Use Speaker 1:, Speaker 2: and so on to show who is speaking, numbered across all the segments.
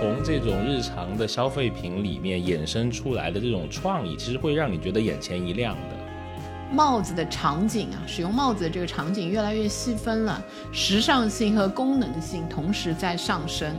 Speaker 1: 从这种日常的消费品里面衍生出来的这种创意，其实会让你觉得眼前一亮的。
Speaker 2: 帽子的场景啊，使用帽子的这个场景越来越细分了，时尚性和功能性同时在上升。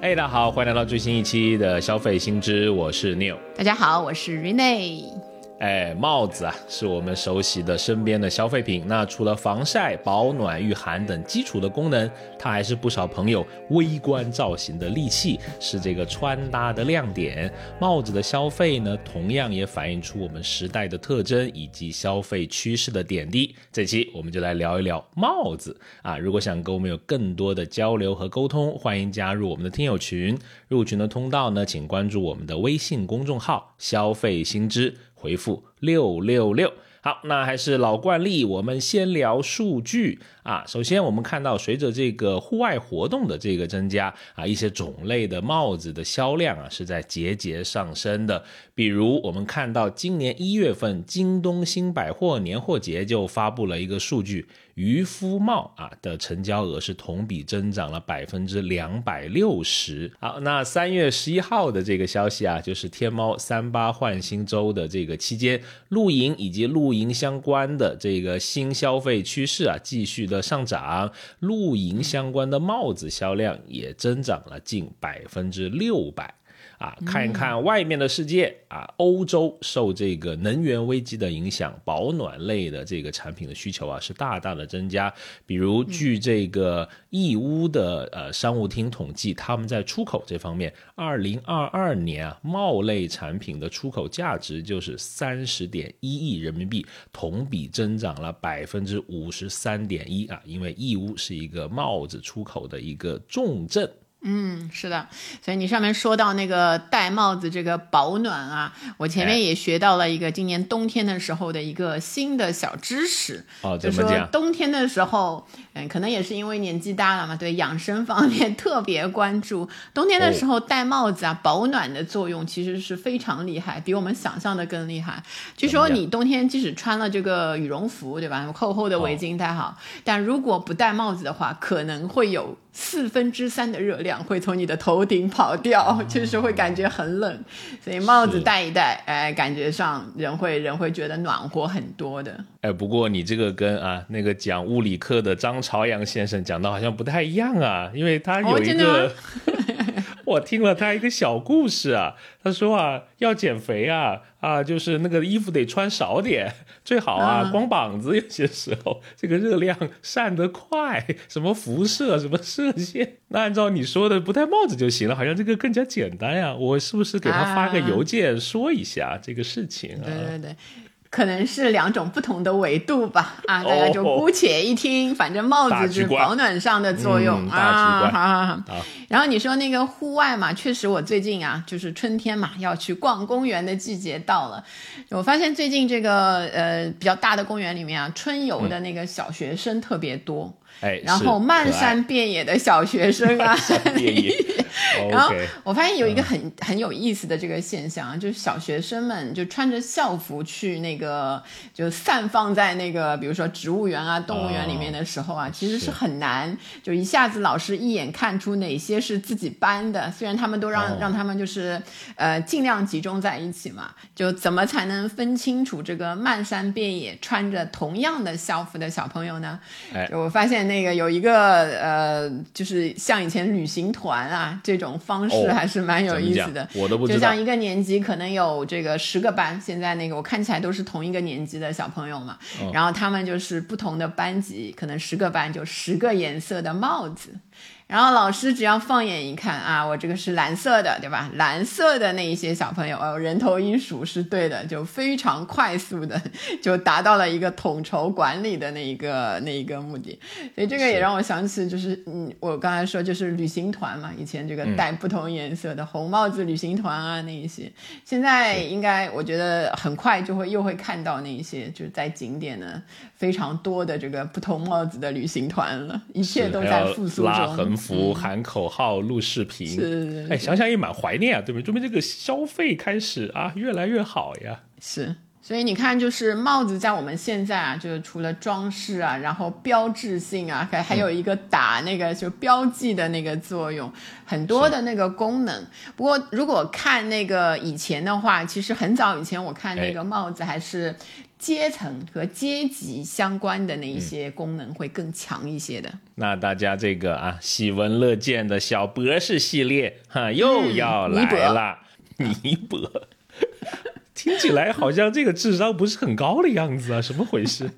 Speaker 1: 哎，大家好，欢迎来到最新一期的消费新知，我是 Neil。
Speaker 2: 大家好，我是 Rene。
Speaker 1: 哎，帽子啊，是我们熟悉的身边的消费品。那除了防晒、保暖、御寒等基础的功能，它还是不少朋友微观造型的利器，是这个穿搭的亮点。帽子的消费呢，同样也反映出我们时代的特征以及消费趋势的点滴。这期我们就来聊一聊帽子啊。如果想跟我们有更多的交流和沟通，欢迎加入我们的听友群。入群的通道呢，请关注我们的微信公众号“消费新知”。回复六六六。好，那还是老惯例，我们先聊数据啊。首先，我们看到随着这个户外活动的这个增加啊，一些种类的帽子的销量啊是在节节上升的。比如，我们看到今年一月份，京东新百货年货节就发布了一个数据。渔夫帽啊的成交额是同比增长了百分之两百六十。好，那三月十一号的这个消息啊，就是天猫三八换新周的这个期间，露营以及露营相关的这个新消费趋势啊，继续的上涨，露营相关的帽子销量也增长了近百分之六百。啊，看一看外面的世界啊，欧洲受这个能源危机的影响，保暖类的这个产品的需求啊是大大的增加。比如，据这个义乌的呃商务厅统计，他们在出口这方面，二零二二年啊帽类产品的出口价值就是三十点一亿人民币，同比增长了百分之五十三点一啊。因为义乌是一个帽子出口的一个重镇。
Speaker 2: 嗯，是的，所以你上面说到那个戴帽子这个保暖啊，我前面也学到了一个今年冬天的时候的一个新的小知识。
Speaker 1: 哦，
Speaker 2: 就说冬天的时候，嗯，可能也是因为年纪大了嘛，对养生方面特别关注。冬天的时候戴帽子啊，保暖的作用其实是非常厉害，比我们想象的更厉害。据说你冬天即使穿了这个羽绒服，对吧？厚厚的围巾戴好，但如果不戴帽子的话，可能会有。四分之三的热量会从你的头顶跑掉，就是会感觉很冷，所以帽子戴一戴，哎，感觉上人会人会觉得暖和很多的。
Speaker 1: 哎，不过你这个跟啊那个讲物理课的张朝阳先生讲的好像不太一样啊，因为他有一个。我听了他一个小故事啊，他说啊，要减肥啊啊，就是那个衣服得穿少点，最好啊，光膀子有些时候 这个热量散得快，什么辐射什么射线，那按照你说的不戴帽子就行了，好像这个更加简单呀。我是不是给他发个邮件说一下这个事情啊？
Speaker 2: 对对对。可能是两种不同的维度吧，啊，大家就姑且一听，反正帽子是保暖上的作用
Speaker 1: 啊，
Speaker 2: 好好好。然后你说那个户外嘛，确实我最近啊，就是春天嘛，要去逛公园的季节到了。我发现最近这个呃比较大的公园里面啊，春游的那个小学生特别多。
Speaker 1: 哎，
Speaker 2: 然后漫山遍野的小学生啊，然后我发现有一个很很有意思的这个现象，就是小学生们就穿着校服去那个就散放在那个比如说植物园啊、动物园里面的时候啊，其实是很难就一下子老师一眼看出哪些是自己班的。虽然他们都让让他们就是呃尽量集中在一起嘛，就怎么才能分清楚这个漫山遍野穿着同样的校服的小朋友呢？
Speaker 1: 哎，
Speaker 2: 我发现。那个有一个呃，就是像以前旅行团啊这种方式，还是蛮有意思的。
Speaker 1: 我都不
Speaker 2: 知道。就像一个年级可能有这个十个班，现在那个我看起来都是同一个年级的小朋友嘛，然后他们就是不同的班级，可能十个班就十个颜色的帽子。然后老师只要放眼一看啊，我这个是蓝色的，对吧？蓝色的那一些小朋友，哦，人头一数是对的，就非常快速的就达到了一个统筹管理的那一个那一个目的。所以这个也让我想起，就是嗯，我刚才说就是旅行团嘛，以前这个戴不同颜色的红帽子旅行团啊，那一些，现在应该我觉得很快就会又会看到那一些，就是在景点呢非常多的这个不同帽子的旅行团了，一切都在复苏中。
Speaker 1: 服喊口号录视频，
Speaker 2: 是
Speaker 1: 哎，想想也蛮怀念啊，对不对？说明这个消费开始啊，越来越好呀。
Speaker 2: 是，所以你看，就是帽子在我们现在啊，就是除了装饰啊，然后标志性啊，还还有一个打那个就标记的那个作用，很多的那个功能。不过如果看那个以前的话，其实很早以前我看那个帽子还是阶层和阶级相关的那一些功能会更强一些的。
Speaker 1: 那大家这个啊喜闻乐见的小博士系列哈又要来了，尼泊。听起来好像这个智商不是很高的样子啊，什么回事？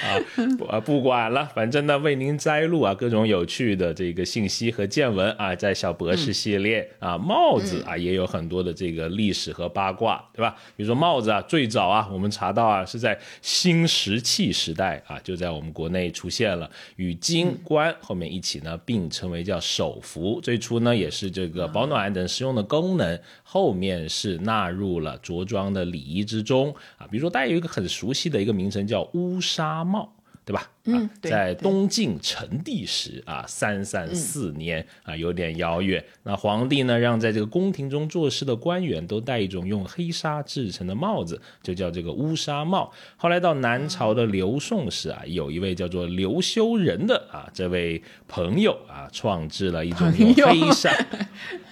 Speaker 1: 啊不啊不管了，反正呢为您摘录啊各种有趣的这个信息和见闻啊，在小博士系列啊帽子啊也有很多的这个历史和八卦，对吧？比如说帽子啊，最早啊我们查到啊是在新石器时代啊就在我们国内出现了，与金冠后面一起呢并称为叫首服，最初呢也是这个保暖等实用的功能，后面是纳入了着装的礼仪之中啊。比如说大家有一个很熟悉的一个名称叫乌纱。帽，对吧？
Speaker 2: 嗯，
Speaker 1: 在东晋成帝时啊，三三四年啊，有点遥远。那皇帝呢，让在这个宫廷中做事的官员都戴一种用黑纱制成的帽子，就叫这个乌纱帽。后来到南朝的刘宋时啊，有一位叫做刘修仁的啊，这位朋友啊，创制了一种用黑纱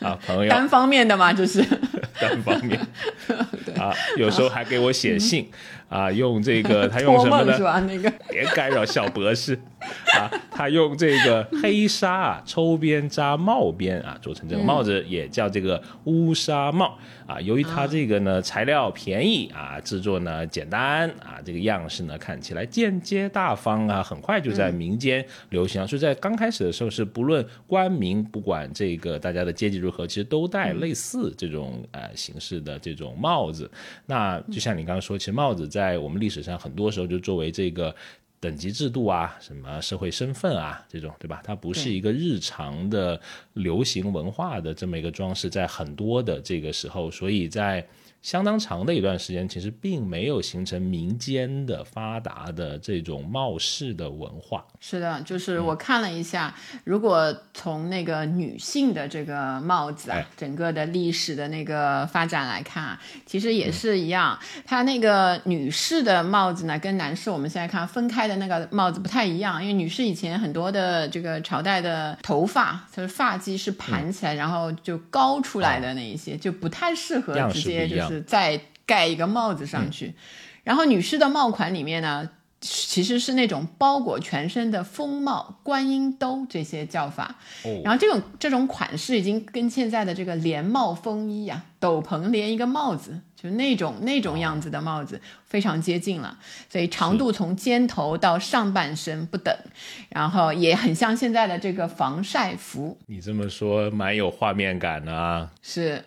Speaker 1: 啊，朋友
Speaker 2: 单方面的嘛，就是
Speaker 1: 单方面 啊，有时候还给我写信。啊，用这个 他用什么呢？
Speaker 2: 那个
Speaker 1: 别干扰小博士 啊！他用这个黑纱啊，抽边扎帽边啊，做成这个帽子，也叫这个乌纱帽啊。由于它这个呢材料便宜啊，制作呢简单啊，这个样式呢看起来间接大方啊，很快就在民间流行。所以在刚开始的时候，是不论官民，不管这个大家的阶级如何，其实都戴类似这种呃形式的这种帽子。那就像你刚刚说，其实帽子。在我们历史上，很多时候就作为这个等级制度啊、什么社会身份啊这种，对吧？它不是一个日常的流行文化的这么一个装饰，在很多的这个时候，所以在。相当长的一段时间，其实并没有形成民间的发达的这种帽饰的文化。
Speaker 2: 是的，就是我看了一下，如果从那个女性的这个帽子啊，整个的历史的那个发展来看啊，其实也是一样。它那个女士的帽子呢，跟男士我们现在看分开的那个帽子不太一样，因为女士以前很多的这个朝代的头发，就是发髻是盘起来，然后就高出来的那一些，就不太适合直接就是。再盖一个帽子上去，然后女士的帽款里面呢，其实是那种包裹全身的风帽、观音兜这些叫法。然后这种这种款式已经跟现在的这个连帽风衣啊，斗篷连一个帽子，就那种那种样子的帽子非常接近了。所以长度从肩头到上半身不等，然后也很像现在的这个防晒服。
Speaker 1: 你这么说蛮有画面感的啊。
Speaker 2: 是。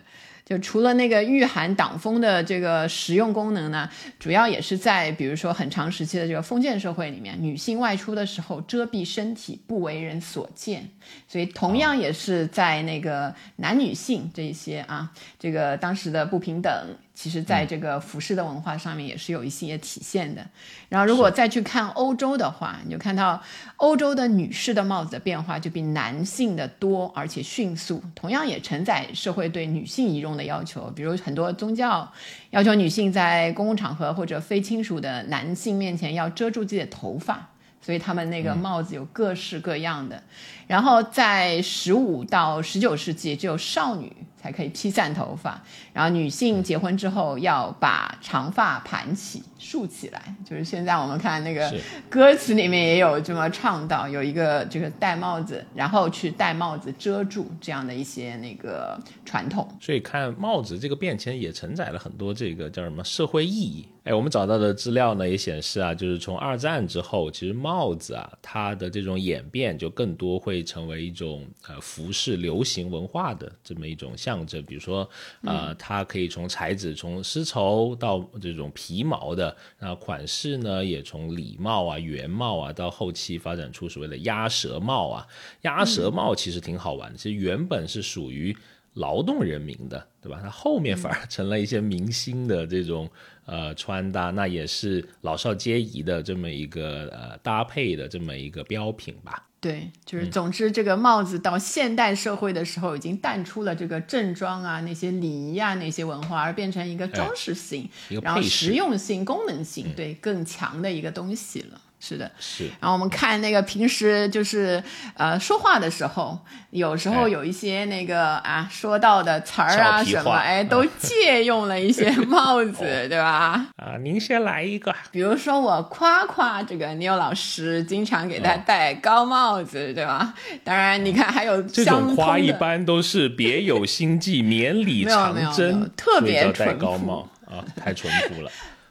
Speaker 2: 就除了那个御寒挡风的这个实用功能呢，主要也是在比如说很长时期的这个封建社会里面，女性外出的时候遮蔽身体不为人所见，所以同样也是在那个男女性这一些啊，这个当时的不平等。其实，在这个服饰的文化上面也是有一些体现的。然后，如果再去看欧洲的话，你就看到欧洲的女士的帽子的变化就比男性的多，而且迅速。同样也承载社会对女性仪容的要求，比如很多宗教要求女性在公共场合或者非亲属的男性面前要遮住自己的头发，所以他们那个帽子有各式各样的。然后，在十五到十九世纪，只有少女。才可以披散头发，然后女性结婚之后要把长发盘起、竖起来，就是现在我们看那个歌词里面也有这么唱到，有一个这个戴帽子，然后去戴帽子遮住这样的一些那个传统。
Speaker 1: 所以看帽子这个变迁也承载了很多这个叫什么社会意义。哎，我们找到的资料呢也显示啊，就是从二战之后，其实帽子啊它的这种演变就更多会成为一种呃服饰流行文化的这么一种。象征，比如说，呃，它可以从材质从丝绸到这种皮毛的，那款式呢，也从礼帽啊、圆帽啊，到后期发展出所谓的鸭舌帽啊。鸭舌帽其实挺好玩的，其实原本是属于劳动人民的，对吧？它后面反而成了一些明星的这种呃穿搭，那也是老少皆宜的这么一个呃搭配的这么一个标品吧。
Speaker 2: 对，就是总之，这个帽子到现代社会的时候，已经淡出了这个正装啊、那些礼仪啊那些文化，而变成一个装饰性，然后实用性、功能性对更强的一个东西了。是的，
Speaker 1: 是。
Speaker 2: 然后我们看那个平时就是呃说话的时候，有时候有一些那个啊说到的词儿啊什么，哎，都 借用了一些帽子，对吧？
Speaker 1: 啊，您先来一个。
Speaker 2: 比如说我夸夸这个 Neil 老师，经常给他戴高帽子，对吧？当然，你看还有
Speaker 1: 这种夸一般都是别有心计、绵里藏针，
Speaker 2: 特别
Speaker 1: 戴高帽啊，太淳朴了。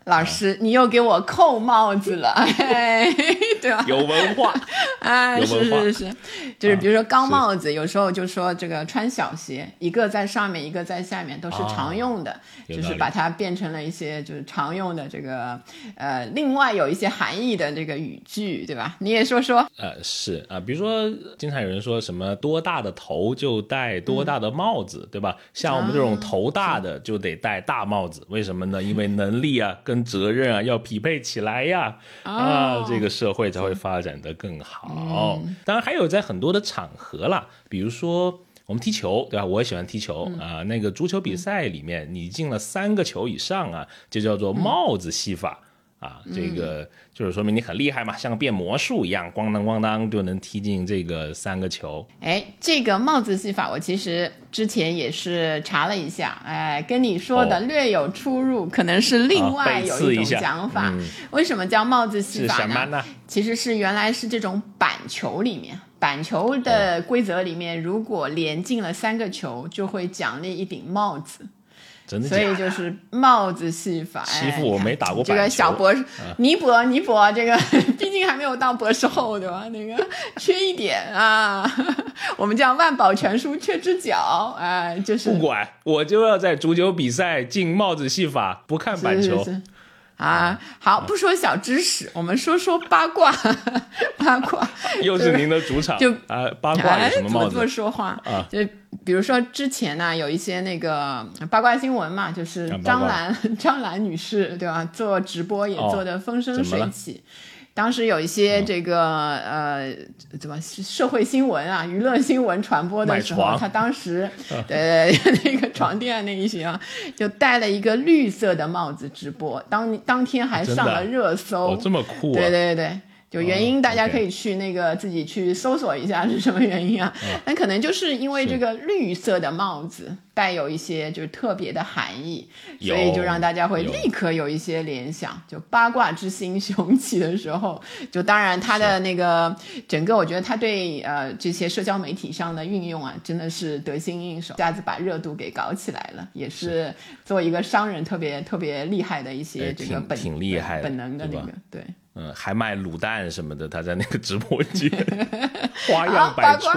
Speaker 2: 老师，你又给我扣帽子了，对吧？
Speaker 1: 有文化，
Speaker 2: 哎，是是是，就是比如说高帽子，有时候就说这个穿小鞋，一个在上面，一个在下面，都是常用的，就是把它变成了一些就是常用的这个呃，另外有一些含义的这个语句，对吧？你也说说。
Speaker 1: 呃，是啊，比如说经常有人说什么多大的头就戴多大的帽子，对吧？像我们这种头大的就得戴大帽子，为什么呢？因为能力啊跟责任啊要匹配起来呀，啊，这个社会才会发展的更好。当然还有在很多的场合啦，比如说我们踢球，对吧？我也喜欢踢球啊。那个足球比赛里面，你进了三个球以上啊，就叫做帽子戏法。啊，这个就是说明你很厉害嘛，像变魔术一样，咣当咣当就能踢进这个三个球。
Speaker 2: 哎，这个帽子戏法，我其实之前也是查了一下，哎，跟你说的略有出入，可能是另外有一种讲法。为什么叫帽子戏法
Speaker 1: 呢？
Speaker 2: 其实是原来是这种板球里面，板球的规则里面，如果连进了三个球，就会奖励一顶帽子。所以就是帽子戏法，
Speaker 1: 欺负我没打过
Speaker 2: 这个小博士，尼博尼博这个毕竟还没有到博士后对吧？那个缺一点啊，我们叫万宝全书缺只脚，哎，就是
Speaker 1: 不管我就要在足球比赛进帽子戏法，不看板球。
Speaker 2: 啊，好，不说小知识，我们说说八卦。八卦
Speaker 1: 又是您的主场，
Speaker 2: 就
Speaker 1: 啊，八卦有什么帽子？
Speaker 2: 怎么说话啊？就比如说之前呢，有一些那个八卦新闻嘛，就是张兰 张兰女士对吧？做直播也做的风生水起。当时有一些这个呃，怎么社会新闻啊、娱乐新闻传播的时候，他当时 呃 那个床垫那一些，就戴了一个绿色的帽子直播，当当天还上了热搜，
Speaker 1: 这么酷，
Speaker 2: 对对对。就原因，大家可以去那个自己去搜索一下是什么原因啊？那可能就是因为这个绿色的帽子带有一些就是特别的含义，所以就让大家会立刻有一些联想。就八卦之心 雄起的时候，就当然他的那个整个，我觉得他对呃这些社交媒体上的运用啊，真的是得心应手，一下子把热度给搞起来了，也是做一个商人特别特别厉害的一些这个本
Speaker 1: 挺厉害
Speaker 2: 本能的那个对。
Speaker 1: 嗯，还卖卤蛋什么的，他在那个直播间 花样百出，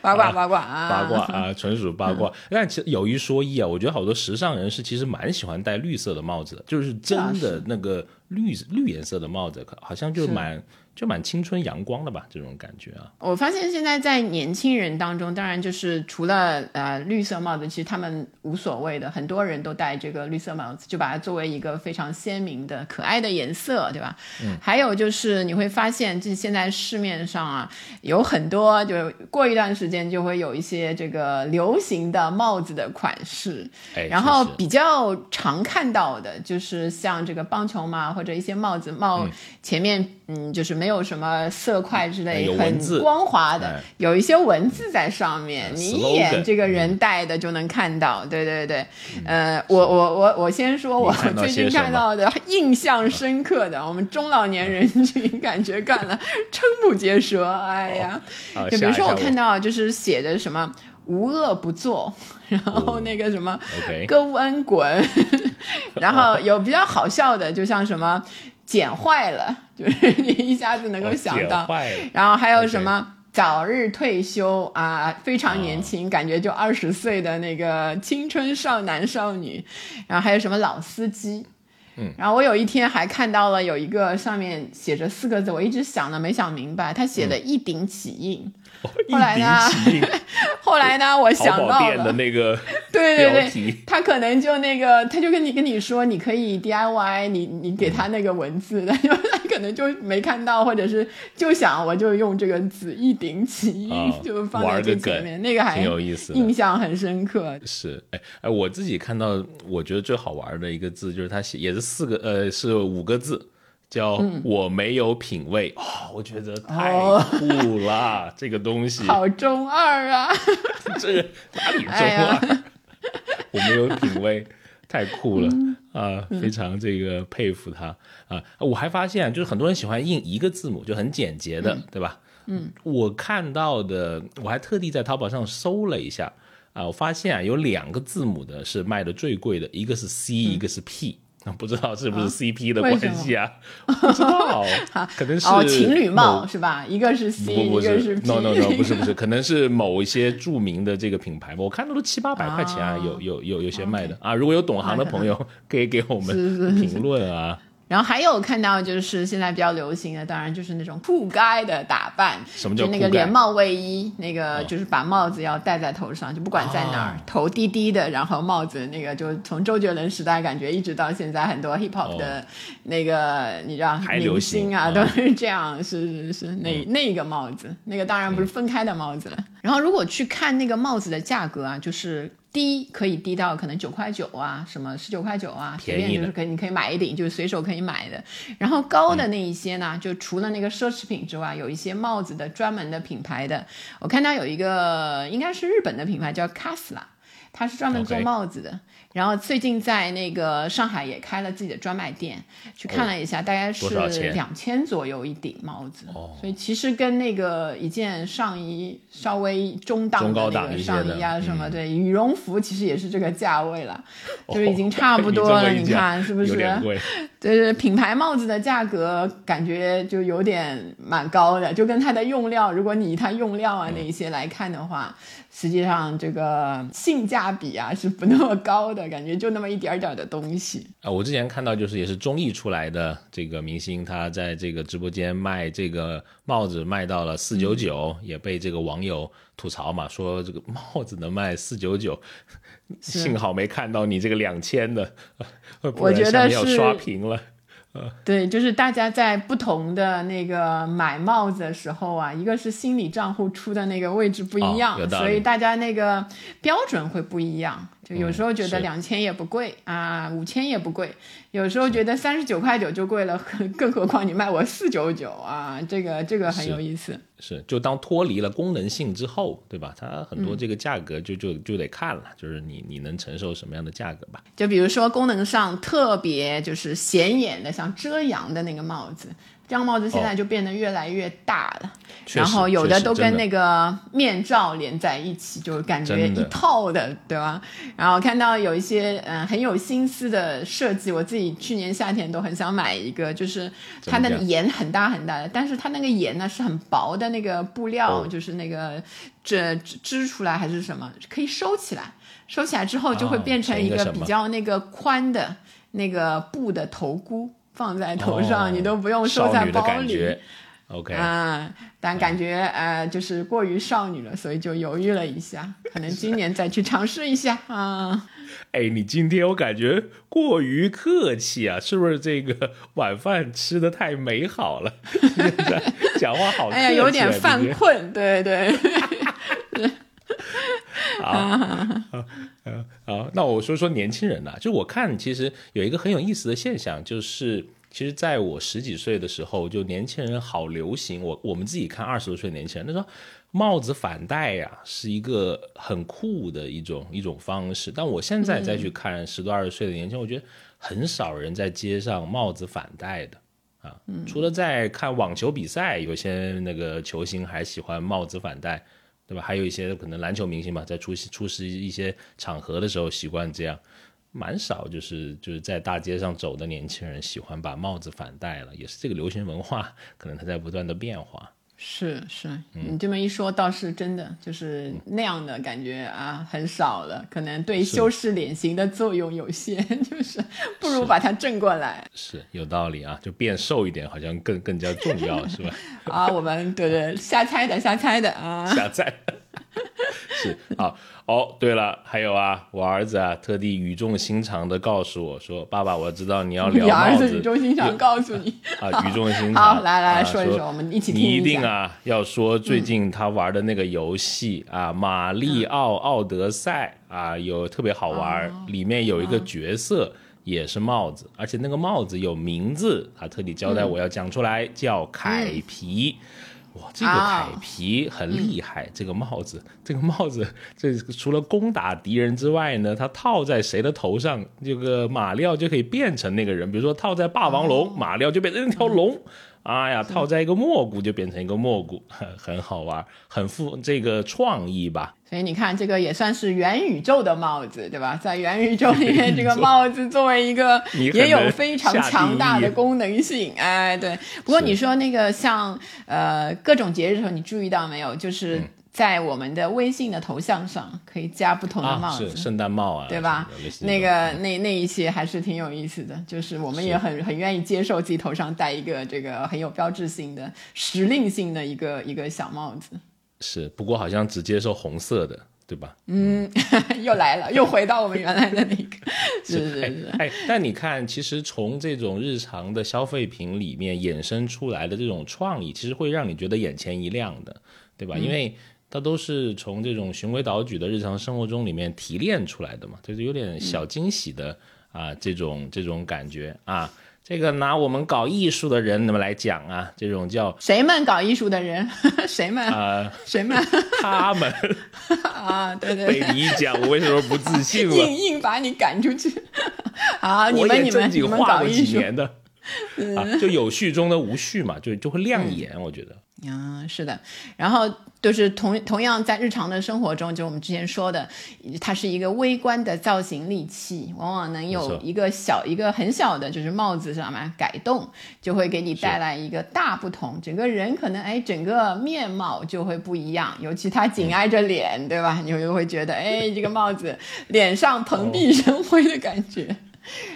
Speaker 2: 八卦八卦啊，
Speaker 1: 八卦啊，纯属八卦。但其实有一说一啊，我觉得好多时尚人士其实蛮喜欢戴绿色的帽子的，就是真的那个绿绿颜色的帽子，好像就蛮。就蛮青春阳光的吧，这种感觉啊。
Speaker 2: 我发现现在在年轻人当中，当然就是除了呃绿色帽子，其实他们无所谓的，很多人都戴这个绿色帽子，就把它作为一个非常鲜明的、可爱的颜色，对吧？嗯。还有就是你会发现，这现在市面上啊有很多，就过一段时间就会有一些这个流行的帽子的款式。
Speaker 1: 哎。
Speaker 2: 然后比较常看到的就是像这个棒球帽或者一些帽子帽前面。嗯，就是没有什么色块之类，很光滑的，有一些文字在上面，你一眼这个人戴的就能看到。对对对，呃，我我我我先说，我最近看到的印象深刻的，我们中老年人群感觉看了瞠目结舌。哎呀，就比如说我看到就是写的什么无恶不作，然后那个什么勾恩滚，然后有比较好笑的，就像什么。剪坏了，就是你一下子能够想到，然后还有什么早日退休啊，非常年轻，感觉就二十岁的那个青春少男少女，然后还有什么老司机，
Speaker 1: 嗯，
Speaker 2: 然后我有一天还看到了有一个上面写着四个字，我一直想了没想明白，他写的一顶起印。后来呢？后来呢，我想到了，
Speaker 1: 那个
Speaker 2: 对 对对，他可能就那个，他就跟你跟你说，你可以 DIY，你你给他那个文字，他就他可能就没看到，或者是就想我就用这个字一顶起 就放在
Speaker 1: 玩个梗
Speaker 2: 最前面，那个还
Speaker 1: 挺有意思
Speaker 2: 印象很深刻。
Speaker 1: 是，哎哎，我自己看到，我觉得最好玩的一个字就是他写，也是四个，呃，是五个字，叫
Speaker 2: 嗯“
Speaker 1: 我没有品味”。哦，我觉得太
Speaker 2: 哦
Speaker 1: 酷了，这个东西，
Speaker 2: 好中二啊！
Speaker 1: 这个哪里中二？我没有品味，太酷了
Speaker 2: 嗯
Speaker 1: 啊！非常这个佩服他啊！我还发现，就是很多人喜欢印一个字母，就很简洁的，对吧？嗯，我看到的，我还特地在淘宝上搜了一下啊，我发现啊，有两个字母的是卖的最贵的，一个是 C，、一个是 P。啊，不知道是不是 CP 的关系啊？不知道，可能是
Speaker 2: 哦，情侣帽是吧？一个是 C，一个是 P。
Speaker 1: ，no no no，不是不是，可能是某一些著名的这个品牌吧，我看到都七八百块钱啊，
Speaker 2: 哦
Speaker 1: 有有有有些卖的啊，如果有懂行的朋友可以给我们评论啊。
Speaker 2: 然后还有看到就是现在比较流行的，当然就是那种酷盖的打扮，
Speaker 1: 什么叫
Speaker 2: 就那个连帽卫衣，那个就是把帽子要戴在头上，就不管在哪儿，
Speaker 1: 哦
Speaker 2: 头低低的，然后帽子那个就从周杰伦时代感觉一直到现在，很多 hip hop 的那个、你知道
Speaker 1: 还流
Speaker 2: 明
Speaker 1: 行
Speaker 2: 星啊
Speaker 1: 嗯。
Speaker 2: 都是这样，是是是那、那个帽子，那个当然不是分开的帽子了。然后如果去看那个帽子的价格啊，就是。低可以低到可能九块九啊，什么十九块九啊，随
Speaker 1: 便
Speaker 2: 就是可以，你可以买一顶，就是随手可以买的。然后高的那一些呢，就除了那个奢侈品之外，有一些帽子的专门的品牌的。我看到有一个应该是日本的品牌叫 Kasla，它是专门做帽子的。然后最近在那个上海也开了自己的专卖店，去看了一下，大概是两千左右一顶帽子。
Speaker 1: 哦
Speaker 2: 所以其实跟那个一件上衣稍微中档的上衣啊什么，
Speaker 1: 嗯
Speaker 2: 对，羽绒服其实也是这个价位了，就已经
Speaker 1: 哦
Speaker 2: 差不多了。你看是不是？
Speaker 1: 有点贵，
Speaker 2: 对对，品牌帽子的价格感觉就有点蛮高的，就跟它的用料，如果你以它用料啊那一些来看的话，实际上这个性价比啊是不那么高的，感觉就那么一点点的东西。
Speaker 1: 啊，我之前看到就是也是综艺出来的这个明星，他在这个直播间卖这个帽子卖到了四九九，也被这个网友吐槽嘛，说这个帽子能卖四九九，幸好没看到你这个两千的，不然
Speaker 2: 我觉得
Speaker 1: 要
Speaker 2: 是
Speaker 1: 刷屏了。
Speaker 2: 对，就是大家在不同的那个买帽子的时候啊，一个是心理账户出的那个位置不一样，所以大家那个标准会不一样。就有时候觉得两千也不贵、啊，五千也不贵，有时候觉得三十九块九就贵了，更何况你卖我四九九啊，这个这个很有意思。
Speaker 1: 是，就当脱离了功能性之后，对吧？它很
Speaker 2: 嗯
Speaker 1: 多这个价格就就就得看了，就是你你能承受什么样的价格吧。
Speaker 2: 就比如说功能上特别就是显眼的，像遮阳的那个帽子，这样帽子现在就变得越来越大了。然后有的都跟那个面罩连在一起，就感觉一套的，对吧？然后看到有一些嗯、呃很有心思的设计，我自己去年夏天都很想买一个，就是它的
Speaker 1: 怎么讲
Speaker 2: 沿很大很大的，但是它那个沿呢是很薄的那个布料，
Speaker 1: 哦
Speaker 2: 就是那个这织织出来还是什么，可以收起来，收起来之后就会
Speaker 1: 哦
Speaker 2: 变成一个比较那个宽的那个布的头箍。放在头上，
Speaker 1: 哦
Speaker 2: 你都不用收在包里
Speaker 1: ，，OK，
Speaker 2: 啊，但感觉呃就是过于少女了，所以就犹豫了一下，可能今年再去尝试一下啊。
Speaker 1: 哎，你今天我感觉过于客气啊，是不是这个晚饭吃的太美好了？现在讲话好客
Speaker 2: 哎呀，有点犯困，对对。
Speaker 1: 啊，啊啊，那我说说年轻人呐、就我看其实有一个很有意思的现象，就是其实在我十几岁的时候，就年轻人好流行。我我们自己看二十多岁的年轻人，那时候帽子反戴呀、是一个很酷的一种一种方式。但我现在再去看十多二十岁的年轻人，我觉得很少人在街上帽子反戴的。啊，除了在看网球比赛，有些那个球星还喜欢帽子反戴，对吧？还有一些可能篮球明星吧，在出席出席一些场合的时候习惯这样，蛮少就是就是在大街上走的年轻人喜欢把帽子反戴了，也是这个流行文化可能它在不断的变化。
Speaker 2: 是是，
Speaker 1: 嗯
Speaker 2: 你这么一说，倒是真的就是那样的感觉啊，很少了。可能对修饰脸型的作用有限，就是不如把它正过来
Speaker 1: 是有道理啊，就变瘦一点好像更更加重要，是吧？
Speaker 2: 啊。我们对对，瞎猜的，瞎猜的啊。
Speaker 1: 瞎在。是啊，哦，对了，还有啊，我儿子啊，特地语重心长的告诉我说：“爸爸，我知道你要聊
Speaker 2: 你儿
Speaker 1: 帽子
Speaker 2: 子语重心长告诉你，
Speaker 1: 啊，语重心长。
Speaker 2: 好，来来
Speaker 1: 啊
Speaker 2: 说一说，我们一起听
Speaker 1: 你一定啊要说最近他玩的那个游戏啊，《马里奥奥德赛》啊，有特别好玩，
Speaker 2: 哦
Speaker 1: 里面有一个角色也是帽子，而且那个帽子有名字，他特地交代我要讲出来，叫凯皮。哇，这个
Speaker 2: 啊
Speaker 1: 凯皮很厉害，这个帽子，这个帽子，这除了攻打敌人之外呢，它套在谁的头上，这个马里奥就可以变成那个人。比如说套在霸王龙，马里奥就变成一条龙。哎呀，套在一个蘑菇就变成一个蘑菇，很 很好玩，很富这个创意吧。
Speaker 2: 所以你看，这个也算是元宇宙的帽子，对吧？在元宇宙里面，这个帽子作为一个 也有非常强大的功能性，哎，对。不过你说那个像呃各种节日的时候，你注意到没有？就是
Speaker 1: 嗯
Speaker 2: 在我们的微信的头像上可以加不同的帽
Speaker 1: 啊，
Speaker 2: 子，
Speaker 1: 是圣诞帽啊，
Speaker 2: 对吧？那个那那一些还是挺有意思的，就是我们也很很愿意接受自己头上戴一个这个很有标志性的时令性的一个一个小帽子。
Speaker 1: 是，不过好像只接受红色的，对吧？
Speaker 2: 嗯，又来了，又回到我们原来的那个，是是是，
Speaker 1: 哎，但你看，其实从这种日常的消费品里面衍生出来的这种创意，其实会让你觉得眼前一亮的，对吧？因为它都是从这种循规蹈矩的日常生活中里面提炼出来的嘛，就是有点小惊喜的啊，这种这种感觉啊。这个拿我们搞艺术的人那么来讲啊，这种叫
Speaker 2: 谁们搞艺术的人，谁们、
Speaker 1: 啊、
Speaker 2: 谁们
Speaker 1: 他们
Speaker 2: 啊？对对
Speaker 1: 被，你一讲，我为什么不自信了？
Speaker 2: 硬硬把你赶出去。好，你们你们你们
Speaker 1: 画过几
Speaker 2: 搞艺术，
Speaker 1: 年的啊，就有序中的无序嘛，就就会亮眼，我觉得。
Speaker 2: 嗯，是的，然后就是同同样在日常的生活中，就我们之前说的，它是一个微观的造型利器，往往能有一个小一个很小的，就是帽子上面改动，就会给你带来一个大不同，整个人可能哎整个面貌就会不一样，尤其它紧挨着脸，对吧？你就会觉得哎这个帽子脸上蓬荜生辉的感觉。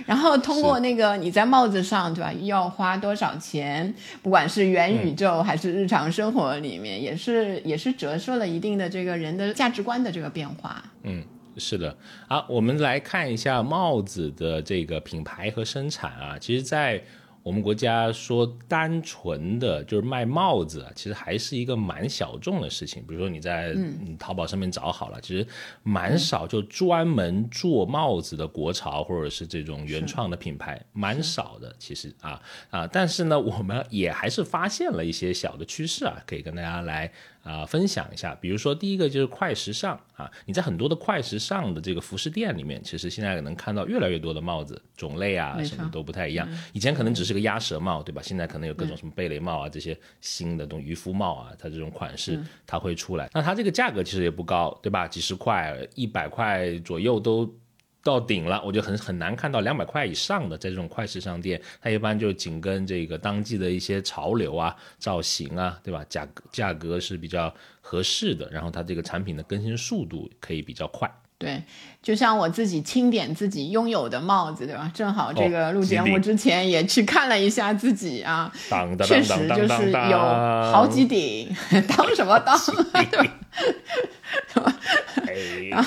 Speaker 2: 然后通过那个你在帽子上，对吧？要花多少钱？不管是元宇宙还是日常生活里面，也是也是折射了一定的这个人的价值观的这个变化。
Speaker 1: 嗯，是的啊，我们来看一下帽子的这个品牌和生产啊。其实，在我们国家说单纯的就是卖帽子啊，其实还是一个蛮小众的事情。比如说你在嗯淘宝上面找好了，其实蛮少就专门做帽子的国潮或者是这种原创的品牌，蛮少的。其实啊啊，但是呢，我们也还是发现了一些小的趋势啊，可以跟大家来。啊、分享一下，比如说第一个就是快时尚啊，你在很多的快时尚的这个服饰店里面，其实现在能看到越来越多的帽子种类啊，什么都不太一样。以前可能只是个鸭舌帽，对吧？现在可能有各种什么贝雷帽啊，这些新的这种渔夫帽啊，它这种款式它会出来。那它这个价格其实也不高，对吧？几十块、一百块左右都。到顶了，我就很很难看到两百块以上的，在这种快时尚店，它一般就紧跟这个当季的一些潮流啊、造型啊，对吧？价格价格是比较合适的，然后它这个产品的更新速度可以比较快。
Speaker 2: 对，就像我自己清点自己拥有的帽子，对吧？正好这个
Speaker 1: 哦
Speaker 2: 录节目之前也去看了一下自己啊，
Speaker 1: 当当
Speaker 2: 确
Speaker 1: 当当
Speaker 2: 实就是
Speaker 1: 当当
Speaker 2: 有好几顶，当什么当？
Speaker 1: 哎，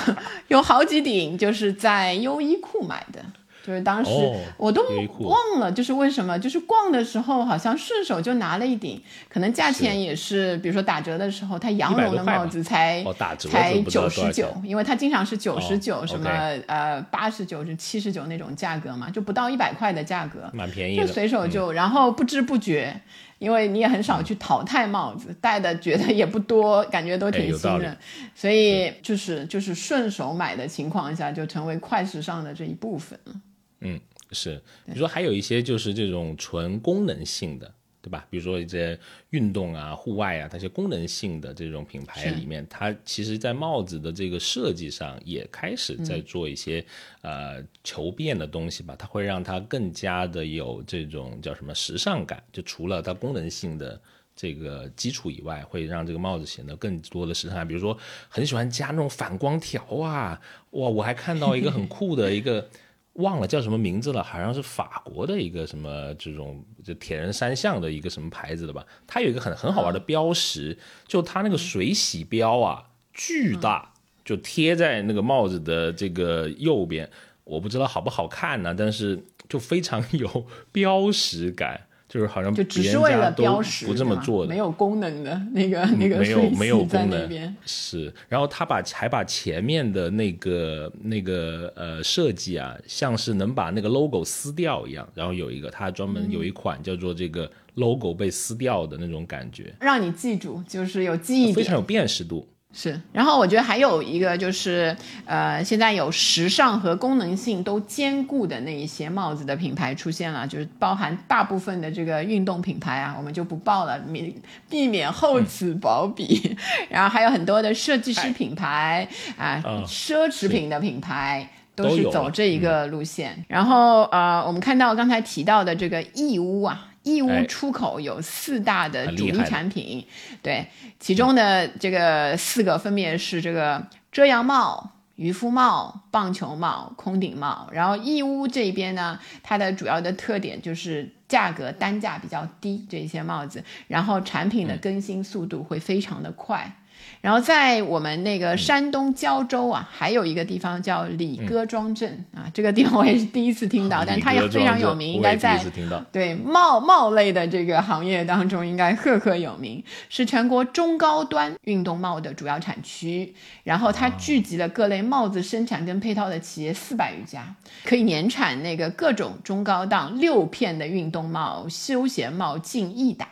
Speaker 2: 有好几顶就是在优衣库买的，就是当时
Speaker 1: 哦
Speaker 2: 我都忘了，就是为什么，就是逛的时候好像顺手就拿了一顶，可能价钱也是，比如说打折的时候，它羊绒的帽子才才九十九，因为它经常是九十九，
Speaker 1: 哦
Speaker 2: 什么呃八十九、是七十九那种价格嘛，就不到一百块的价格，
Speaker 1: 蛮便宜的，
Speaker 2: 就随手就，然后不知不觉，因为你也很少去淘汰帽子，戴的觉得也不多，感觉都挺新的，所以就是就是顺手买的情况下，就成为快时尚的这一部分了。
Speaker 1: 嗯是，你说还有一些就是这种纯功能性的，对吧？比如说一些运动啊、户外啊，它些功能性的这种品牌里面，它其实在帽子的这个设计上也开始
Speaker 2: 嗯
Speaker 1: 在做一些、呃求变的东西吧，它会让它更加的有这种叫什么时尚感，就除了它功能性的。这个基础以外，会让这个帽子显得更多的时尚感。比如说，很喜欢加那种反光条啊，哇！我还看到一个很酷的一个，忘了叫什么名字了，好像是法国的一个什么这种就铁人三项的一个什么牌子的吧。它有一个很很好玩的标识，就它那个水洗标啊，巨大。就贴在那个帽子的这个右边，我不知道好不好看呢，但是就非常 有标识感。就是好像
Speaker 2: 就只是为了标识，
Speaker 1: 不这么做的，
Speaker 2: 没有功能的那个那个
Speaker 1: 没有没有功能是，然后他把还把前面的那个那个呃设计啊，像是能把那个 logo 撕掉一样，然后有一个他专门有一款叫做这个 logo 被撕掉的那种感觉，
Speaker 2: 让你记住，就是有记忆点，
Speaker 1: 非常有辨识度。
Speaker 2: 是，然后我觉得还有一个就是，呃，现在有时尚和功能性都兼顾的那一些帽子的品牌出现了，就是包含大部分的这个运动品牌啊，我们就不报了，免避免厚此薄彼。然后还有很多的设计师品牌啊，奢侈品的品牌都是走这一个路线。然后呃，我们看到刚才提到的这个义乌啊。义乌出口有四大的主力产品，对，其中的这个四个分别是这个遮阳帽、渔夫帽、棒球帽、空顶帽。然后义乌这边呢，它的主要的特点就是价格单价比较低，这些帽子，然后产品的更新速度会非常的快。然后在我们那个山东胶州啊，还有一个地方叫李各庄镇啊，这个地方我也是第一次听到，但它也非常有名，应该在对帽帽类的这个行业当中应该赫赫有名，是全国中高端运动帽的主要产区。然后它聚集了各类帽子生产跟配套的企业四百余家，可以年产那个各种中高档六片的运动帽、休闲帽近亿打，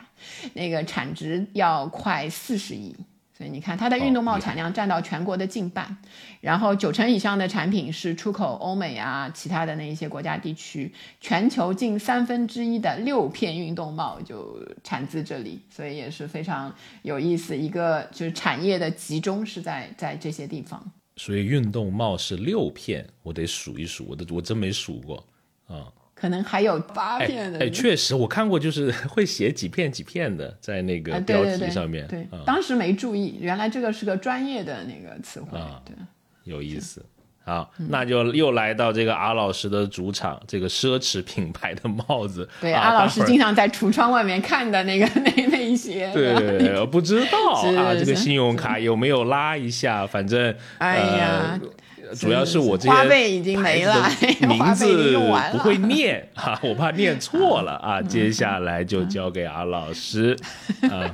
Speaker 2: 那个产值要快四十亿。所以你看，它的运动帽产量占到全国的近半，然后九成以上的产品是出口欧美啊，其他的那一些国家地区，全球近三分之一的六片运动帽就产自这里，所以也是非常有意思，一个就是产业的集中是在在这些地方。
Speaker 1: 所以运动帽是六片，我得数一数，我的我真没数过啊。
Speaker 2: 可能还有八片的，
Speaker 1: 哎，确实我看过，就是 会写几片几片的，在那个标题上面。
Speaker 2: 对，当时没注意，原来这个是个专业的那个词汇。对，
Speaker 1: 有意思。好，那就又来到这个阿老师的主场，这个奢侈品牌的帽子。
Speaker 2: 对，阿老师经常在橱窗外面看的那个 那那一些。
Speaker 1: 对，不知道啊，这个信用卡有没有拉一下？反正，
Speaker 2: 哎呀。
Speaker 1: 主要是我这些
Speaker 2: 花呗已经没了，
Speaker 1: 名字不会念啊，我怕念错了啊。接下来就交给阿老师 啊。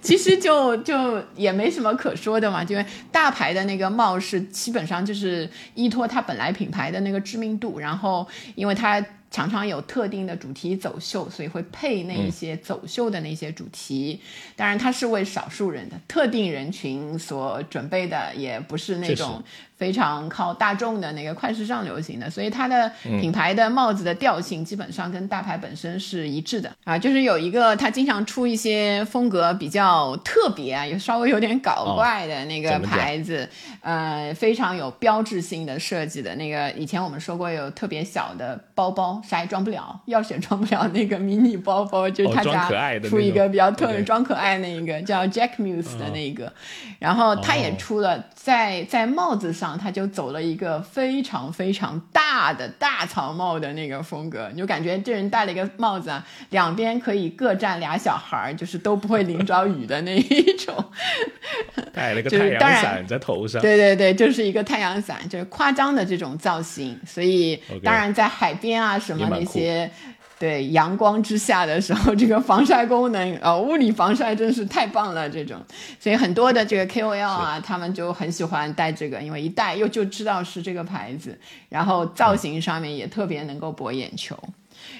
Speaker 2: 其实就就也没什么可说的嘛，因为大牌的那个帽是基本上就是依托它本来品牌的那个知名度，然后因为它。常常有特定的主题走秀，所以会配那一些走秀的那些主题。当然，它是为少数人的特定人群所准备的，也不是那种非常靠大众的那个快时尚流行的。所以它的品牌的帽子的调性基本上跟大牌本身是一致的啊。就是有一个，它经常出一些风格比较特别啊，也稍微有点搞怪的那个牌子，呃，非常有标志性的设计的那个。以前我们说过，有特别小的包包。啥也装不了，钥匙也装不了。那个迷你包包就是他家出一个比较特别装可爱那一个叫 Jack Muse 的那个，然后他也出了在在帽子上，他就走了一个非常非常大的大草帽的那个风格，你就感觉这人戴了一个帽子啊，两边可以各站俩小孩儿，就是都不会淋着雨的那一种。
Speaker 1: 戴了个 太阳伞在头上，
Speaker 2: 对对对，就是一个太阳伞，就是夸张的这种造型。所以当然在海边啊什么那些，对阳光之下的时候，这个防晒功能啊，物理防晒真是太棒了。这种，所以很多的这个 KOL 啊，他们就很喜欢戴这个，因为一戴又就知道是这个牌子，然后造型上面也特别能够博眼球。